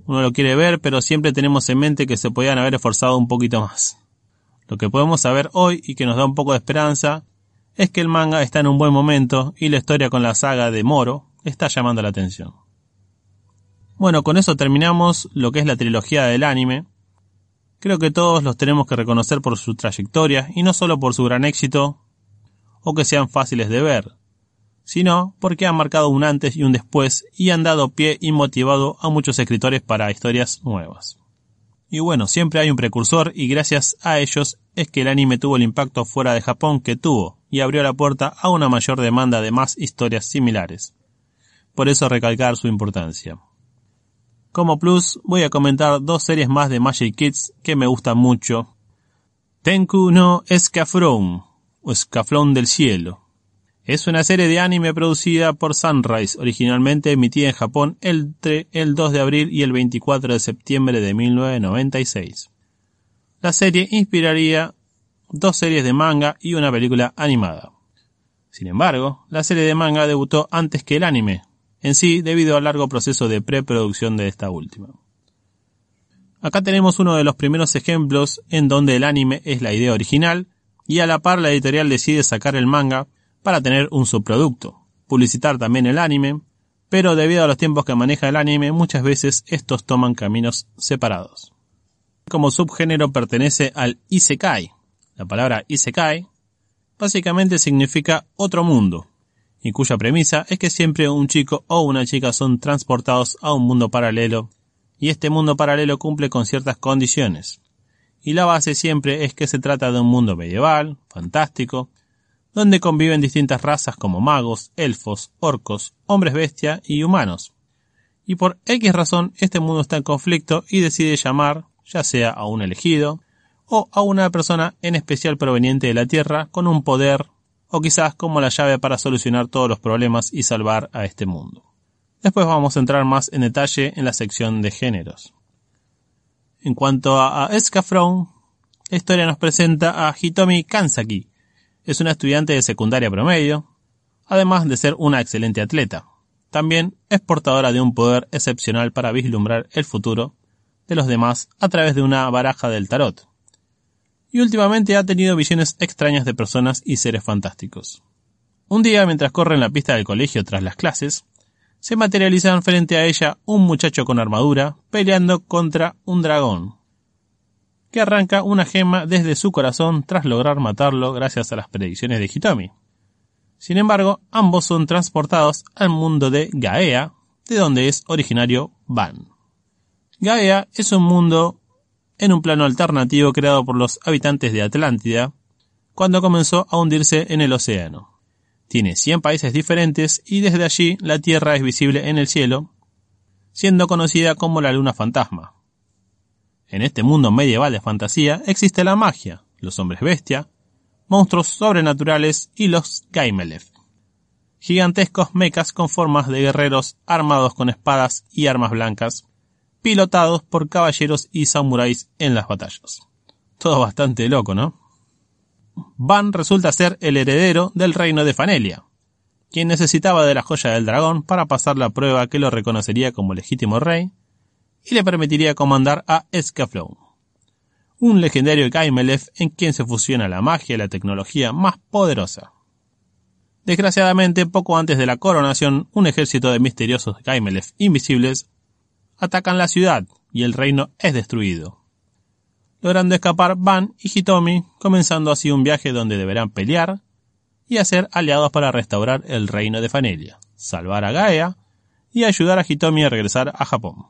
Uno lo quiere ver, pero siempre tenemos en mente que se podían haber esforzado un poquito más. Lo que podemos saber hoy y que nos da un poco de esperanza es que el manga está en un buen momento y la historia con la saga de Moro está llamando la atención. Bueno, con eso terminamos lo que es la trilogía del anime, Creo que todos los tenemos que reconocer por su trayectoria y no solo por su gran éxito o que sean fáciles de ver, sino porque han marcado un antes y un después y han dado pie y motivado a muchos escritores para historias nuevas. Y bueno, siempre hay un precursor y gracias a ellos es que el anime tuvo el impacto fuera de Japón que tuvo y abrió la puerta a una mayor demanda de más historias similares. Por eso recalcar su importancia. Como plus, voy a comentar dos series más de Magic Kids que me gustan mucho. Tenku no Escaflón, o Escaflón del Cielo. Es una serie de anime producida por Sunrise, originalmente emitida en Japón entre el 2 de abril y el 24 de septiembre de 1996. La serie inspiraría dos series de manga y una película animada. Sin embargo, la serie de manga debutó antes que el anime, en sí debido al largo proceso de preproducción de esta última. Acá tenemos uno de los primeros ejemplos en donde el anime es la idea original y a la par la editorial decide sacar el manga para tener un subproducto, publicitar también el anime, pero debido a los tiempos que maneja el anime muchas veces estos toman caminos separados. Como subgénero pertenece al Isekai. La palabra Isekai básicamente significa otro mundo, y cuya premisa es que siempre un chico o una chica son transportados a un mundo paralelo, y este mundo paralelo cumple con ciertas condiciones. Y la base siempre es que se trata de un mundo medieval, fantástico, donde conviven distintas razas como magos, elfos, orcos, hombres bestia y humanos. Y por X razón este mundo está en conflicto y decide llamar, ya sea a un elegido, o a una persona en especial proveniente de la Tierra con un poder o quizás como la llave para solucionar todos los problemas y salvar a este mundo. Después vamos a entrar más en detalle en la sección de géneros. En cuanto a, Escafrón, la historia nos presenta a Hitomi Kansaki. Es una estudiante de secundaria promedio, además de ser una excelente atleta. También es portadora de un poder excepcional para vislumbrar el futuro de los demás a través de una baraja del tarot y últimamente ha tenido visiones extrañas de personas y seres fantásticos. Un día, mientras corre en la pista del colegio tras las clases, se materializan frente a ella un muchacho con armadura peleando contra un dragón, que arranca una gema desde su corazón tras lograr matarlo gracias a las predicciones de Hitomi. Sin embargo, ambos son transportados al mundo de Gaea, de donde es originario Van. Gaea es un mundo en un plano alternativo creado por los habitantes de Atlántida, cuando comenzó a hundirse en el océano. Tiene 100 países diferentes y desde allí la Tierra es visible en el cielo, siendo conocida como la Luna Fantasma. En este mundo medieval de fantasía existe la magia, los hombres bestia, monstruos sobrenaturales y los Gaimelef. Gigantescos mechas con formas de guerreros armados con espadas y armas blancas, pilotados por caballeros y samuráis en las batallas. Todo bastante loco, ¿no? Van resulta ser el heredero del reino de Fanelia, quien necesitaba de la joya del dragón para pasar la prueba que lo reconocería como legítimo rey y le permitiría comandar a Escaflown, un legendario Gaimelef en quien se fusiona la magia y la tecnología más poderosa. Desgraciadamente, poco antes de la coronación, un ejército de misteriosos Gaimelef invisibles atacan la ciudad y el reino es destruido. Logrando escapar Van y Hitomi, comenzando así un viaje donde deberán pelear y hacer aliados para restaurar el reino de Fanelia, salvar a Gaea y ayudar a Hitomi a regresar a Japón.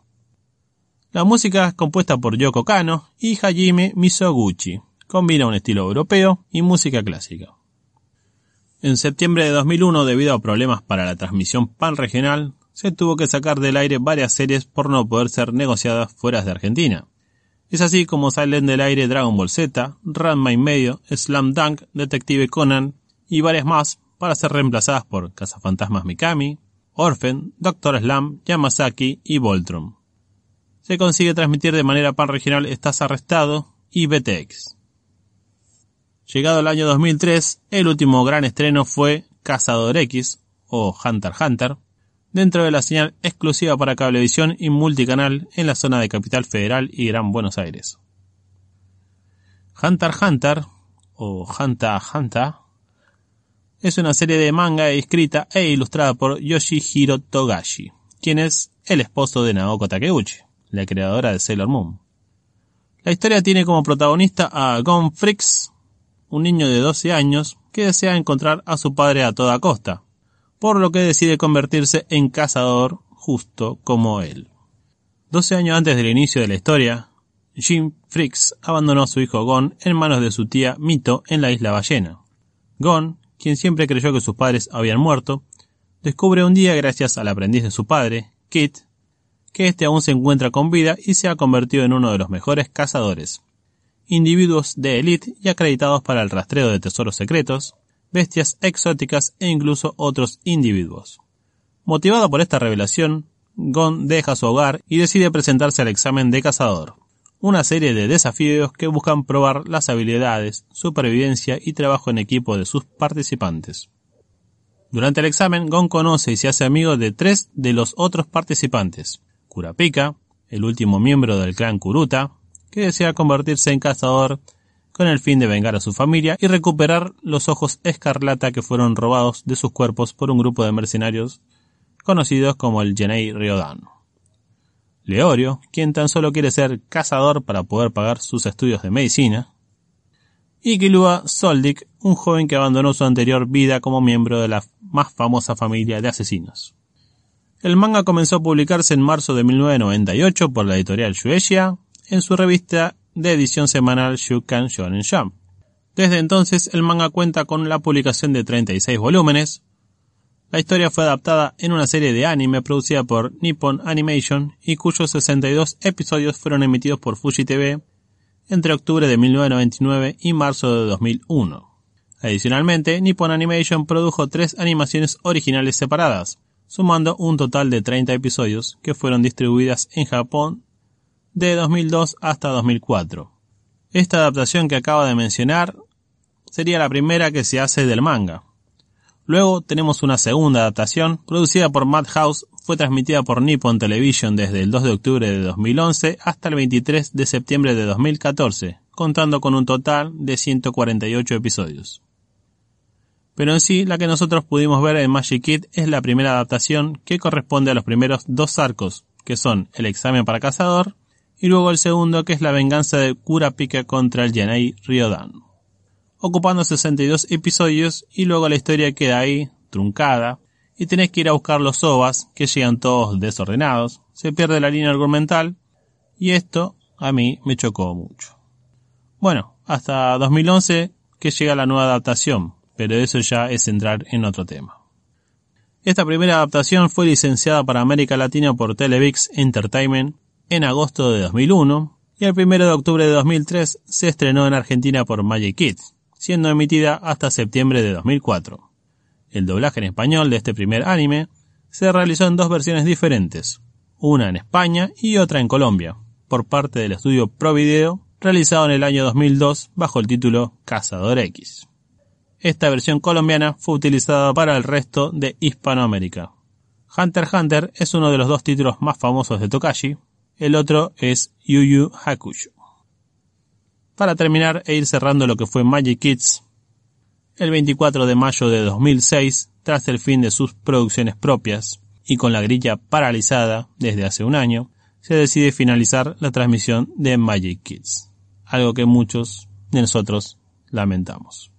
La música es compuesta por Yoko Kano y Hajime Misoguchi. Combina un estilo europeo y música clásica. En septiembre de 2001, debido a problemas para la transmisión pan-regional, se tuvo que sacar del aire varias series por no poder ser negociadas fuera de Argentina. Es así como salen del aire Dragon Ball Z, Ranma y medio, Slam Dunk, Detective Conan y varias más para ser reemplazadas por Cazafantasmas Mikami, Orphan, Doctor Slam, Yamasaki y Voltron. Se consigue transmitir de manera pan-regional Estás Arrestado y BTX. Llegado el año 2003, el último gran estreno fue Cazador X, o Hunter Hunter, dentro de la señal exclusiva para cablevisión y multicanal en la zona de Capital Federal y Gran Buenos Aires. Hunter Hunter, o Hunter Hunter, es una serie de manga escrita e ilustrada por Yoshihiro Togashi, quien es el esposo de Naoko Takeuchi, la creadora de Sailor Moon. La historia tiene como protagonista a Gon Fricks, un niño de 12 años que desea encontrar a su padre a toda costa, por lo que decide convertirse en cazador justo como él. 12 años antes del inicio de la historia, Jim Fricks abandonó a su hijo Gon en manos de su tía Mito en la isla Ballena. Gon, quien siempre creyó que sus padres habían muerto, descubre un día gracias al aprendiz de su padre, Kit, que éste aún se encuentra con vida y se ha convertido en uno de los mejores cazadores individuos de élite y acreditados para el rastreo de tesoros secretos, bestias exóticas e incluso otros individuos. Motivado por esta revelación, Gon deja su hogar y decide presentarse al examen de cazador, una serie de desafíos que buscan probar las habilidades, supervivencia y trabajo en equipo de sus participantes. Durante el examen, Gon conoce y se hace amigo de tres de los otros participantes, Kurapika, el último miembro del clan Kuruta, que desea convertirse en cazador con el fin de vengar a su familia y recuperar los ojos escarlata que fueron robados de sus cuerpos por un grupo de mercenarios conocidos como el Genei Ryodan. Leorio, quien tan solo quiere ser cazador para poder pagar sus estudios de medicina, y Kilua Soldik, un joven que abandonó su anterior vida como miembro de la más famosa familia de asesinos. El manga comenzó a publicarse en marzo de 1998 por la editorial Shueisha en su revista de edición semanal Shukan Shonen Jump. Desde entonces el manga cuenta con la publicación de 36 volúmenes. La historia fue adaptada en una serie de anime producida por Nippon Animation y cuyos 62 episodios fueron emitidos por Fuji TV entre octubre de 1999 y marzo de 2001. Adicionalmente, Nippon Animation produjo tres animaciones originales separadas, sumando un total de 30 episodios que fueron distribuidas en Japón de 2002 hasta 2004. Esta adaptación que acabo de mencionar sería la primera que se hace del manga. Luego tenemos una segunda adaptación, producida por Madhouse, fue transmitida por Nippon Television desde el 2 de octubre de 2011 hasta el 23 de septiembre de 2014, contando con un total de 148 episodios. Pero en sí, la que nosotros pudimos ver en Magic Kid es la primera adaptación que corresponde a los primeros dos arcos, que son el examen para cazador y luego el segundo que es la venganza de Kurapika contra el Yanai Ryodan, ocupando 62 episodios y luego la historia queda ahí, truncada, y tenés que ir a buscar los ovas, que llegan todos desordenados, se pierde la línea argumental, y esto a mí me chocó mucho. Bueno, hasta 2011 que llega la nueva adaptación, pero eso ya es entrar en otro tema. Esta primera adaptación fue licenciada para América Latina por Televix Entertainment en agosto de 2001 y el 1 de octubre de 2003 se estrenó en Argentina por Magic Kids, siendo emitida hasta septiembre de 2004. El doblaje en español de este primer anime se realizó en dos versiones diferentes, una en España y otra en Colombia, por parte del estudio Provideo, realizado en el año 2002 bajo el título Cazador X. Esta versión colombiana fue utilizada para el resto de Hispanoamérica. Hunter x Hunter es uno de los dos títulos más famosos de Tokashi, el otro es Yu Yu Hakusho. Para terminar e ir cerrando lo que fue Magic Kids, El 24 de mayo de 2006, tras el fin de sus producciones propias y con la grilla paralizada desde hace un año, se decide finalizar la transmisión de Magic Kids, algo que muchos de nosotros lamentamos.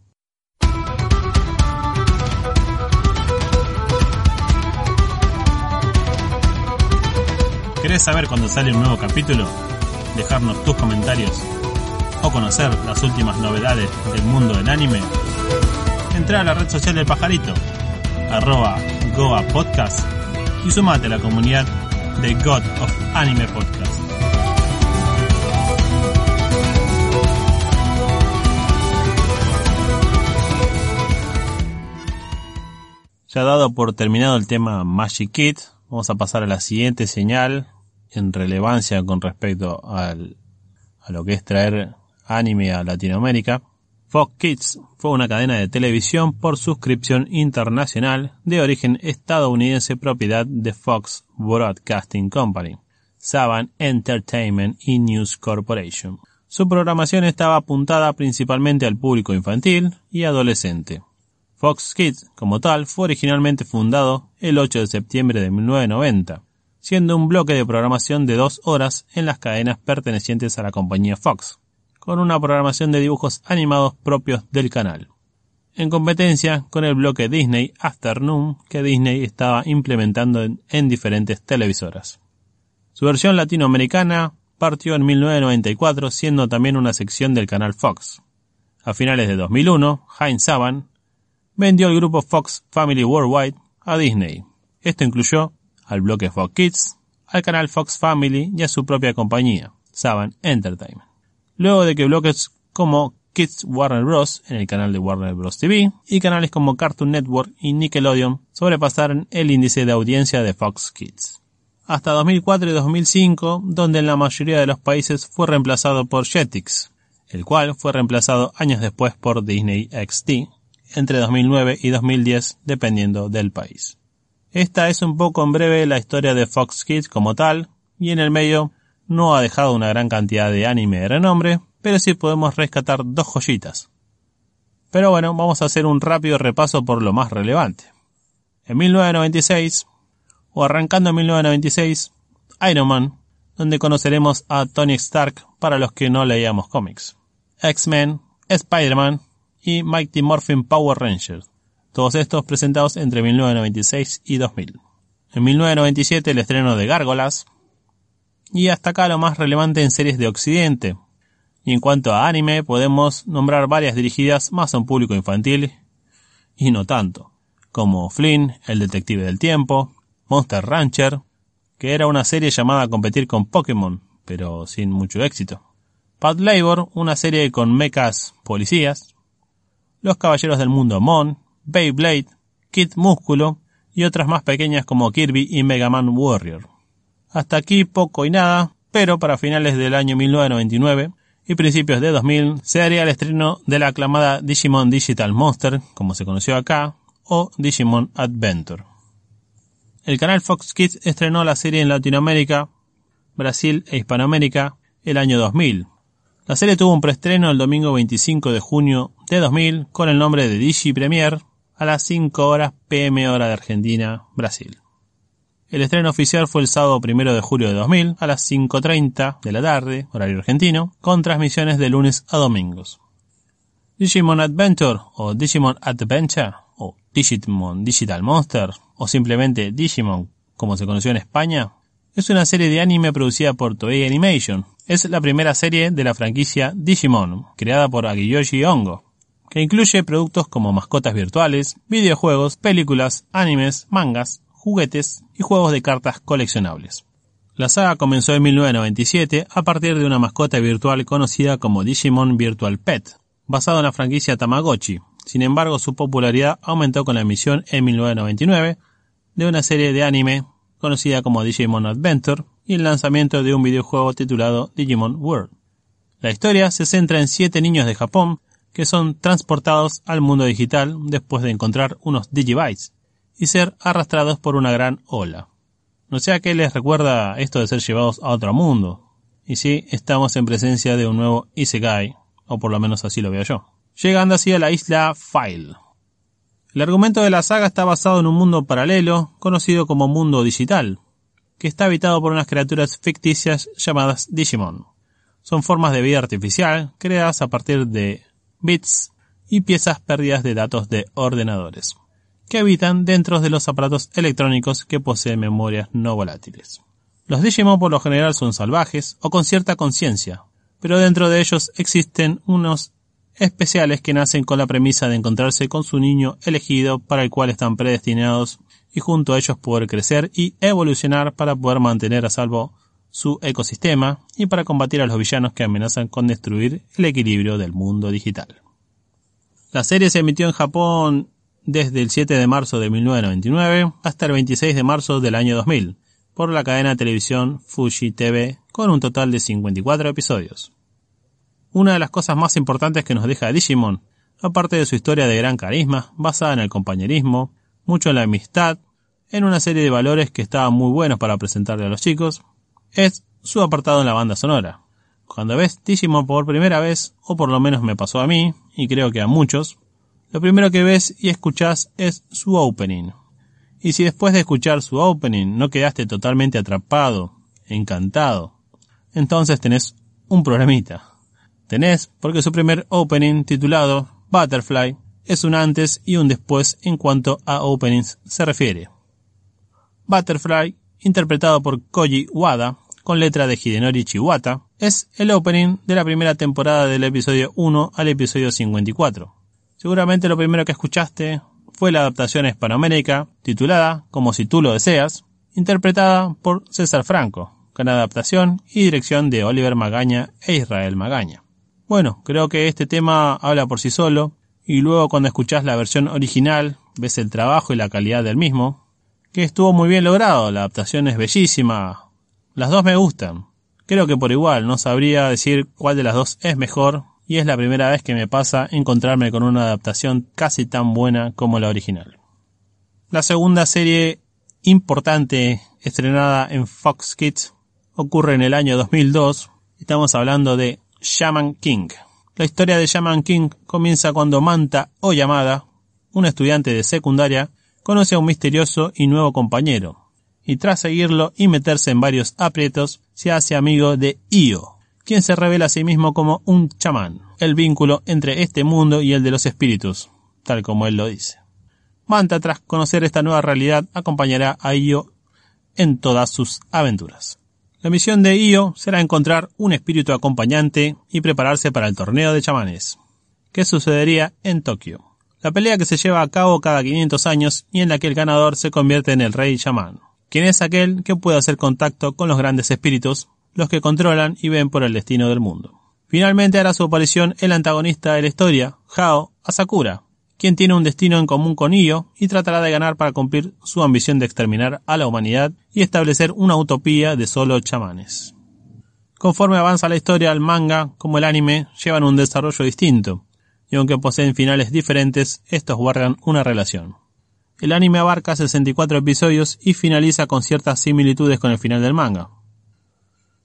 ¿Querés saber cuándo sale un nuevo capítulo? Dejarnos tus comentarios o conocer las últimas novedades del mundo del anime. Entra a la red social del pajarito, arroba Goa Podcast y sumate a la comunidad de God of Anime Podcast. Ya dado por terminado el tema Magic Kid, vamos a pasar a la siguiente señal en relevancia con respecto al, a lo que es traer anime a Latinoamérica. Fox Kids fue una cadena de televisión por suscripción internacional de origen estadounidense propiedad de Fox Broadcasting Company, Saban Entertainment y News Corporation. Su programación estaba apuntada principalmente al público infantil y adolescente. Fox Kids, como tal, fue originalmente fundado el 8 de septiembre de 1990, siendo un bloque de programación de dos horas en las cadenas pertenecientes a la compañía Fox, con una programación de dibujos animados propios del canal, en competencia con el bloque Disney Afternoon que Disney estaba implementando en, en diferentes televisoras. Su versión latinoamericana partió en 1994 siendo también una sección del canal Fox. A finales de 2001, Heinz Saban vendió el grupo Fox Family Worldwide a Disney. Esto incluyó al bloque Fox Kids, al canal Fox Family y a su propia compañía, Saban Entertainment. Luego de que bloques como Kids Warner Bros. en el canal de Warner Bros. TV y canales como Cartoon Network y Nickelodeon sobrepasaron el índice de audiencia de Fox Kids. Hasta 2004 y 2005, donde en la mayoría de los países fue reemplazado por Jetix, el cual fue reemplazado años después por Disney XD, entre 2009 y 2010 dependiendo del país. Esta es un poco en breve la historia de Fox Kids como tal, y en el medio no ha dejado una gran cantidad de anime de renombre, pero sí podemos rescatar dos joyitas. Pero bueno, vamos a hacer un rápido repaso por lo más relevante. En 1996, o arrancando en 1996, Iron Man, donde conoceremos a Tony Stark para los que no leíamos cómics. X-Men, Spider-Man, y Mighty Morphin Power Rangers, todos estos presentados entre 1996 y 2000. En 1997 el estreno de Gárgolas, y hasta acá lo más relevante en series de Occidente. Y en cuanto a anime, podemos nombrar varias dirigidas más a un público infantil, y no tanto, como Flynn, El Detective del Tiempo, Monster Rancher, que era una serie llamada a competir con Pokémon, pero sin mucho éxito. Pad Labor, una serie con mechas policías, los Caballeros del Mundo Mon, Beyblade, Kid Músculo y otras más pequeñas como Kirby y Mega Man Warrior. Hasta aquí poco y nada, pero para finales del año 1999 y principios de 2000 se haría el estreno de la aclamada Digimon Digital Monster, como se conoció acá, o Digimon Adventure. El canal Fox Kids estrenó la serie en Latinoamérica, Brasil e Hispanoamérica el año 2000, la serie tuvo un preestreno el domingo 25 de junio de 2000 con el nombre de Digi Premier a las 5 horas pm hora de Argentina, Brasil. El estreno oficial fue el sábado 1 de julio de 2000 a las 5.30 de la tarde, horario argentino, con transmisiones de lunes a domingos. Digimon Adventure o Digimon Adventure o Digimon Digital Monster o simplemente Digimon como se conoció en España es una serie de anime producida por Toei Animation, es la primera serie de la franquicia Digimon, creada por Agiyoshi Ongo, que incluye productos como mascotas virtuales, videojuegos, películas, animes, mangas, juguetes y juegos de cartas coleccionables. La saga comenzó en 1997 a partir de una mascota virtual conocida como Digimon Virtual Pet, basado en la franquicia Tamagotchi. Sin embargo, su popularidad aumentó con la emisión en 1999 de una serie de anime conocida como Digimon Adventure, y el lanzamiento de un videojuego titulado Digimon World. La historia se centra en siete niños de Japón que son transportados al mundo digital después de encontrar unos Digibytes y ser arrastrados por una gran ola. No sé a qué les recuerda esto de ser llevados a otro mundo. Y sí, estamos en presencia de un nuevo Isekai, o por lo menos así lo veo yo. llegando así a la isla File. El argumento de la saga está basado en un mundo paralelo, conocido como mundo digital, que está habitado por unas criaturas ficticias llamadas Digimon. Son formas de vida artificial creadas a partir de bits y piezas perdidas de datos de ordenadores, que habitan dentro de los aparatos electrónicos que poseen memorias no volátiles. Los Digimon por lo general son salvajes o con cierta conciencia, pero dentro de ellos existen unos especiales que nacen con la premisa de encontrarse con su niño elegido para el cual están predestinados y junto a ellos poder crecer y evolucionar para poder mantener a salvo su ecosistema y para combatir a los villanos que amenazan con destruir el equilibrio del mundo digital. La serie se emitió en Japón desde el 7 de marzo de 1999 hasta el 26 de marzo del año 2000 por la cadena de televisión Fuji TV con un total de 54 episodios una de las cosas más importantes que nos deja Digimon, aparte de su historia de gran carisma, basada en el compañerismo, mucho en la amistad, en una serie de valores que estaban muy buenos para presentarle a los chicos, es su apartado en la banda sonora. Cuando ves Digimon por primera vez, o por lo menos me pasó a mí, y creo que a muchos, lo primero que ves y escuchas es su opening. Y si después de escuchar su opening no quedaste totalmente atrapado, encantado, entonces tenés un problemita tenés porque su primer opening titulado Butterfly es un antes y un después en cuanto a openings se refiere. Butterfly, interpretado por Koji Wada, con letra de Hidenori Chiwata, es el opening de la primera temporada del episodio 1 al episodio 54. Seguramente lo primero que escuchaste fue la adaptación hispanoamérica titulada Como si tú lo deseas, interpretada por César Franco, con adaptación y dirección de Oliver Magaña e Israel Magaña. Bueno, creo que este tema habla por sí solo, y luego cuando escuchás la versión original, ves el trabajo y la calidad del mismo, que estuvo muy bien logrado, la adaptación es bellísima, las dos me gustan. Creo que por igual, no sabría decir cuál de las dos es mejor, y es la primera vez que me pasa encontrarme con una adaptación casi tan buena como la original. La segunda serie importante estrenada en Fox Kids ocurre en el año 2002. Estamos hablando de Shaman King. La historia de Shaman King comienza cuando Manta o Yamada, un estudiante de secundaria, conoce a un misterioso y nuevo compañero, y tras seguirlo y meterse en varios aprietos, se hace amigo de Io, quien se revela a sí mismo como un chamán, el vínculo entre este mundo y el de los espíritus, tal como él lo dice. Manta, tras conocer esta nueva realidad, acompañará a Io en todas sus aventuras. La misión de Io será encontrar un espíritu acompañante y prepararse para el torneo de chamanes, que sucedería en Tokio. La pelea que se lleva a cabo cada 500 años y en la que el ganador se convierte en el rey chamán, quien es aquel que puede hacer contacto con los grandes espíritus, los que controlan y ven por el destino del mundo. Finalmente hará su aparición el antagonista de la historia, Hao Asakura, quien tiene un destino en común con Io y tratará de ganar para cumplir su ambición de exterminar a la humanidad y establecer una utopía de solo chamanes. Conforme avanza la historia, el manga, como el anime, llevan un desarrollo distinto, y aunque poseen finales diferentes, estos guardan una relación. El anime abarca 64 episodios y finaliza con ciertas similitudes con el final del manga.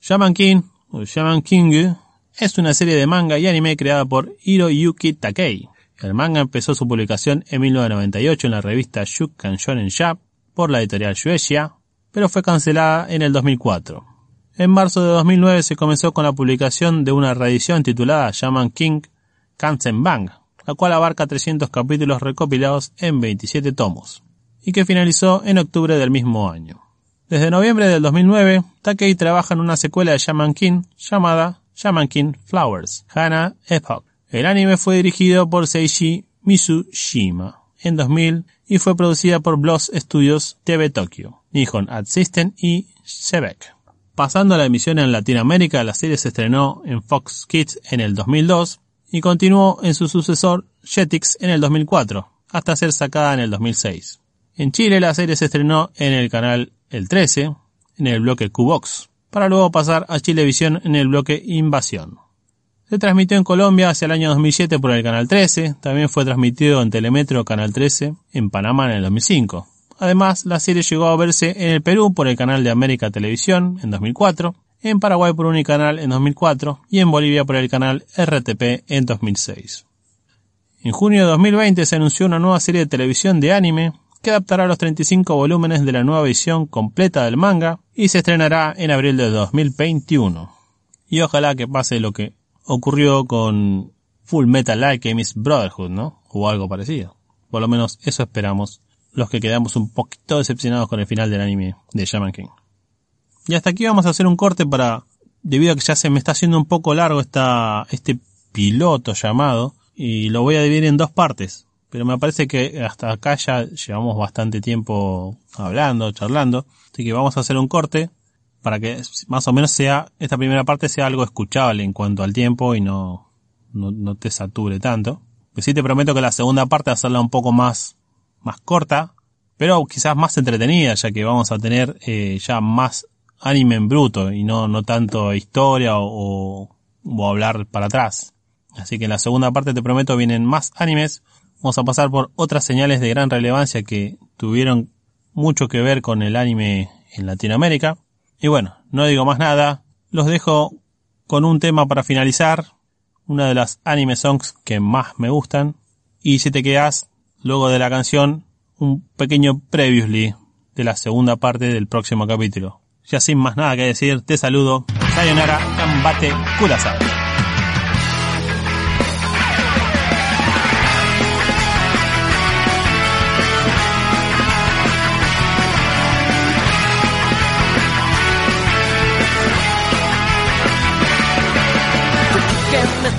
Shaman King, o Shaman King, es una serie de manga y anime creada por Hiroyuki Takei, el manga empezó su publicación en 1998 en la revista Shukan Shonen Jump por la editorial Shueisha, pero fue cancelada en el 2004. En marzo de 2009 se comenzó con la publicación de una reedición titulada Shaman King Kansen Bang, la cual abarca 300 capítulos recopilados en 27 tomos, y que finalizó en octubre del mismo año. Desde noviembre del 2009, Takei trabaja en una secuela de Shaman King llamada Shaman King Flowers, Hana Epoch, el anime fue dirigido por Seishi Mitsushima en 2000 y fue producida por Bloss Studios TV Tokyo, Nihon Ad System y Sebek. Pasando a la emisión en Latinoamérica, la serie se estrenó en Fox Kids en el 2002 y continuó en su sucesor Jetix en el 2004, hasta ser sacada en el 2006. En Chile la serie se estrenó en el canal El 13, en el bloque Qbox, para luego pasar a Chilevisión en el bloque Invasión. Se transmitió en Colombia hacia el año 2007 por el Canal 13, también fue transmitido en Telemetro Canal 13 en Panamá en el 2005. Además, la serie llegó a verse en el Perú por el canal de América Televisión en 2004, en Paraguay por Unicanal en 2004 y en Bolivia por el canal RTP en 2006. En junio de 2020 se anunció una nueva serie de televisión de anime que adaptará los 35 volúmenes de la nueva edición completa del manga y se estrenará en abril de 2021. Y ojalá que pase lo que ocurrió con Full Metal Alchemist Brotherhood, ¿no? O algo parecido. Por lo menos eso esperamos los que quedamos un poquito decepcionados con el final del anime de Shaman King. Y hasta aquí vamos a hacer un corte para, debido a que ya se me está haciendo un poco largo esta, este piloto llamado, y lo voy a dividir en dos partes pero me parece que hasta acá ya llevamos bastante tiempo hablando, charlando, así que vamos a hacer un corte para que más o menos sea, esta primera parte sea algo escuchable en cuanto al tiempo y no, no, te sature tanto. Que sí te prometo que la segunda parte hacerla un poco más, más corta, pero quizás más entretenida, ya que vamos a tener eh, ya más anime en bruto y no, no tanto historia o, o hablar para atrás. Así que en la segunda parte te prometo vienen más animes Vamos a pasar por otras señales de gran relevancia que tuvieron mucho que ver con el anime en Latinoamérica. Y bueno, no digo más nada, los dejo con un tema para finalizar, una de las anime songs que más me gustan. Y si te quedas, luego de la canción, un pequeño previously de la segunda parte del próximo capítulo Ya sin más nada que decir, te saludo. Sayonara, Kambate, Kudasai.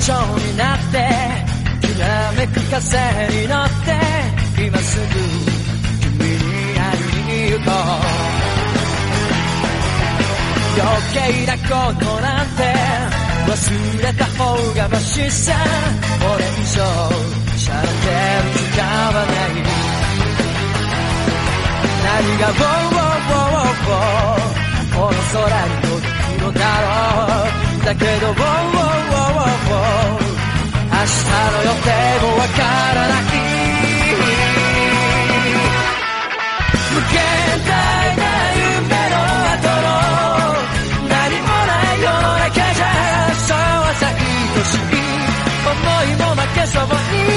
蝶になってきらめく風に乗って今すぐ君に会いに行こう余 計なことなんて忘れた方がマシさこれ以上しゃれてる時間はない。何がウォーウォーウォーウォーこの空に届くのだろう。だけどウォーウォーウォーウォー明日の予定もわからない無限大な夢。いも負けそうに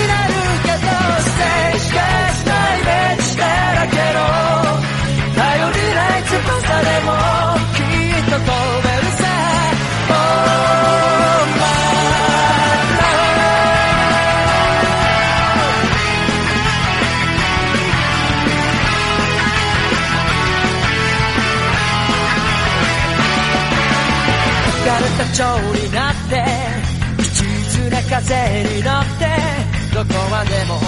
なるけどステージがしないベンチだらけの頼りない翼でもきっと飛べるさ。蝶になって一途な風に乗ってどこまでも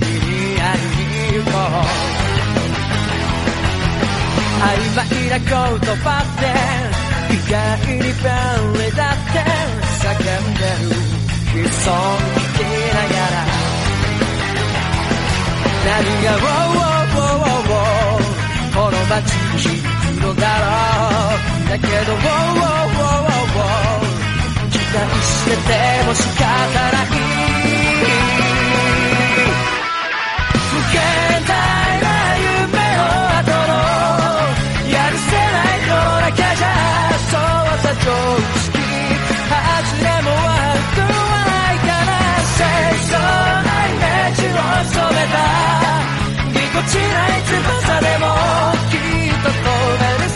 君に会いに行こう曖昧な言葉って意外に便利だって叫んでる悲壮聞きながら何がウォーウォーウォーウォーこの街に響くのだろう。だけどウォーウォーウォーウォー。期待してても仕方ない無限大な夢の後のやるせない世の中じゃそうさ常識外れも悪くはないから清楚なイメージを染めたぎこちない翼でもきっと飛べる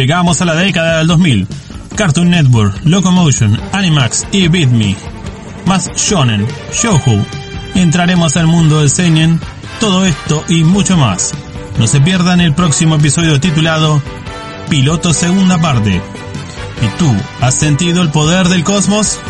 Llegamos a la década del 2000. Cartoon Network, Locomotion, Animax y Beat Me. Más Shonen, Shoujo. Entraremos al mundo del seinen, todo esto y mucho más. No se pierdan el próximo episodio titulado Piloto Segunda Parte. ¿Y tú has sentido el poder del cosmos?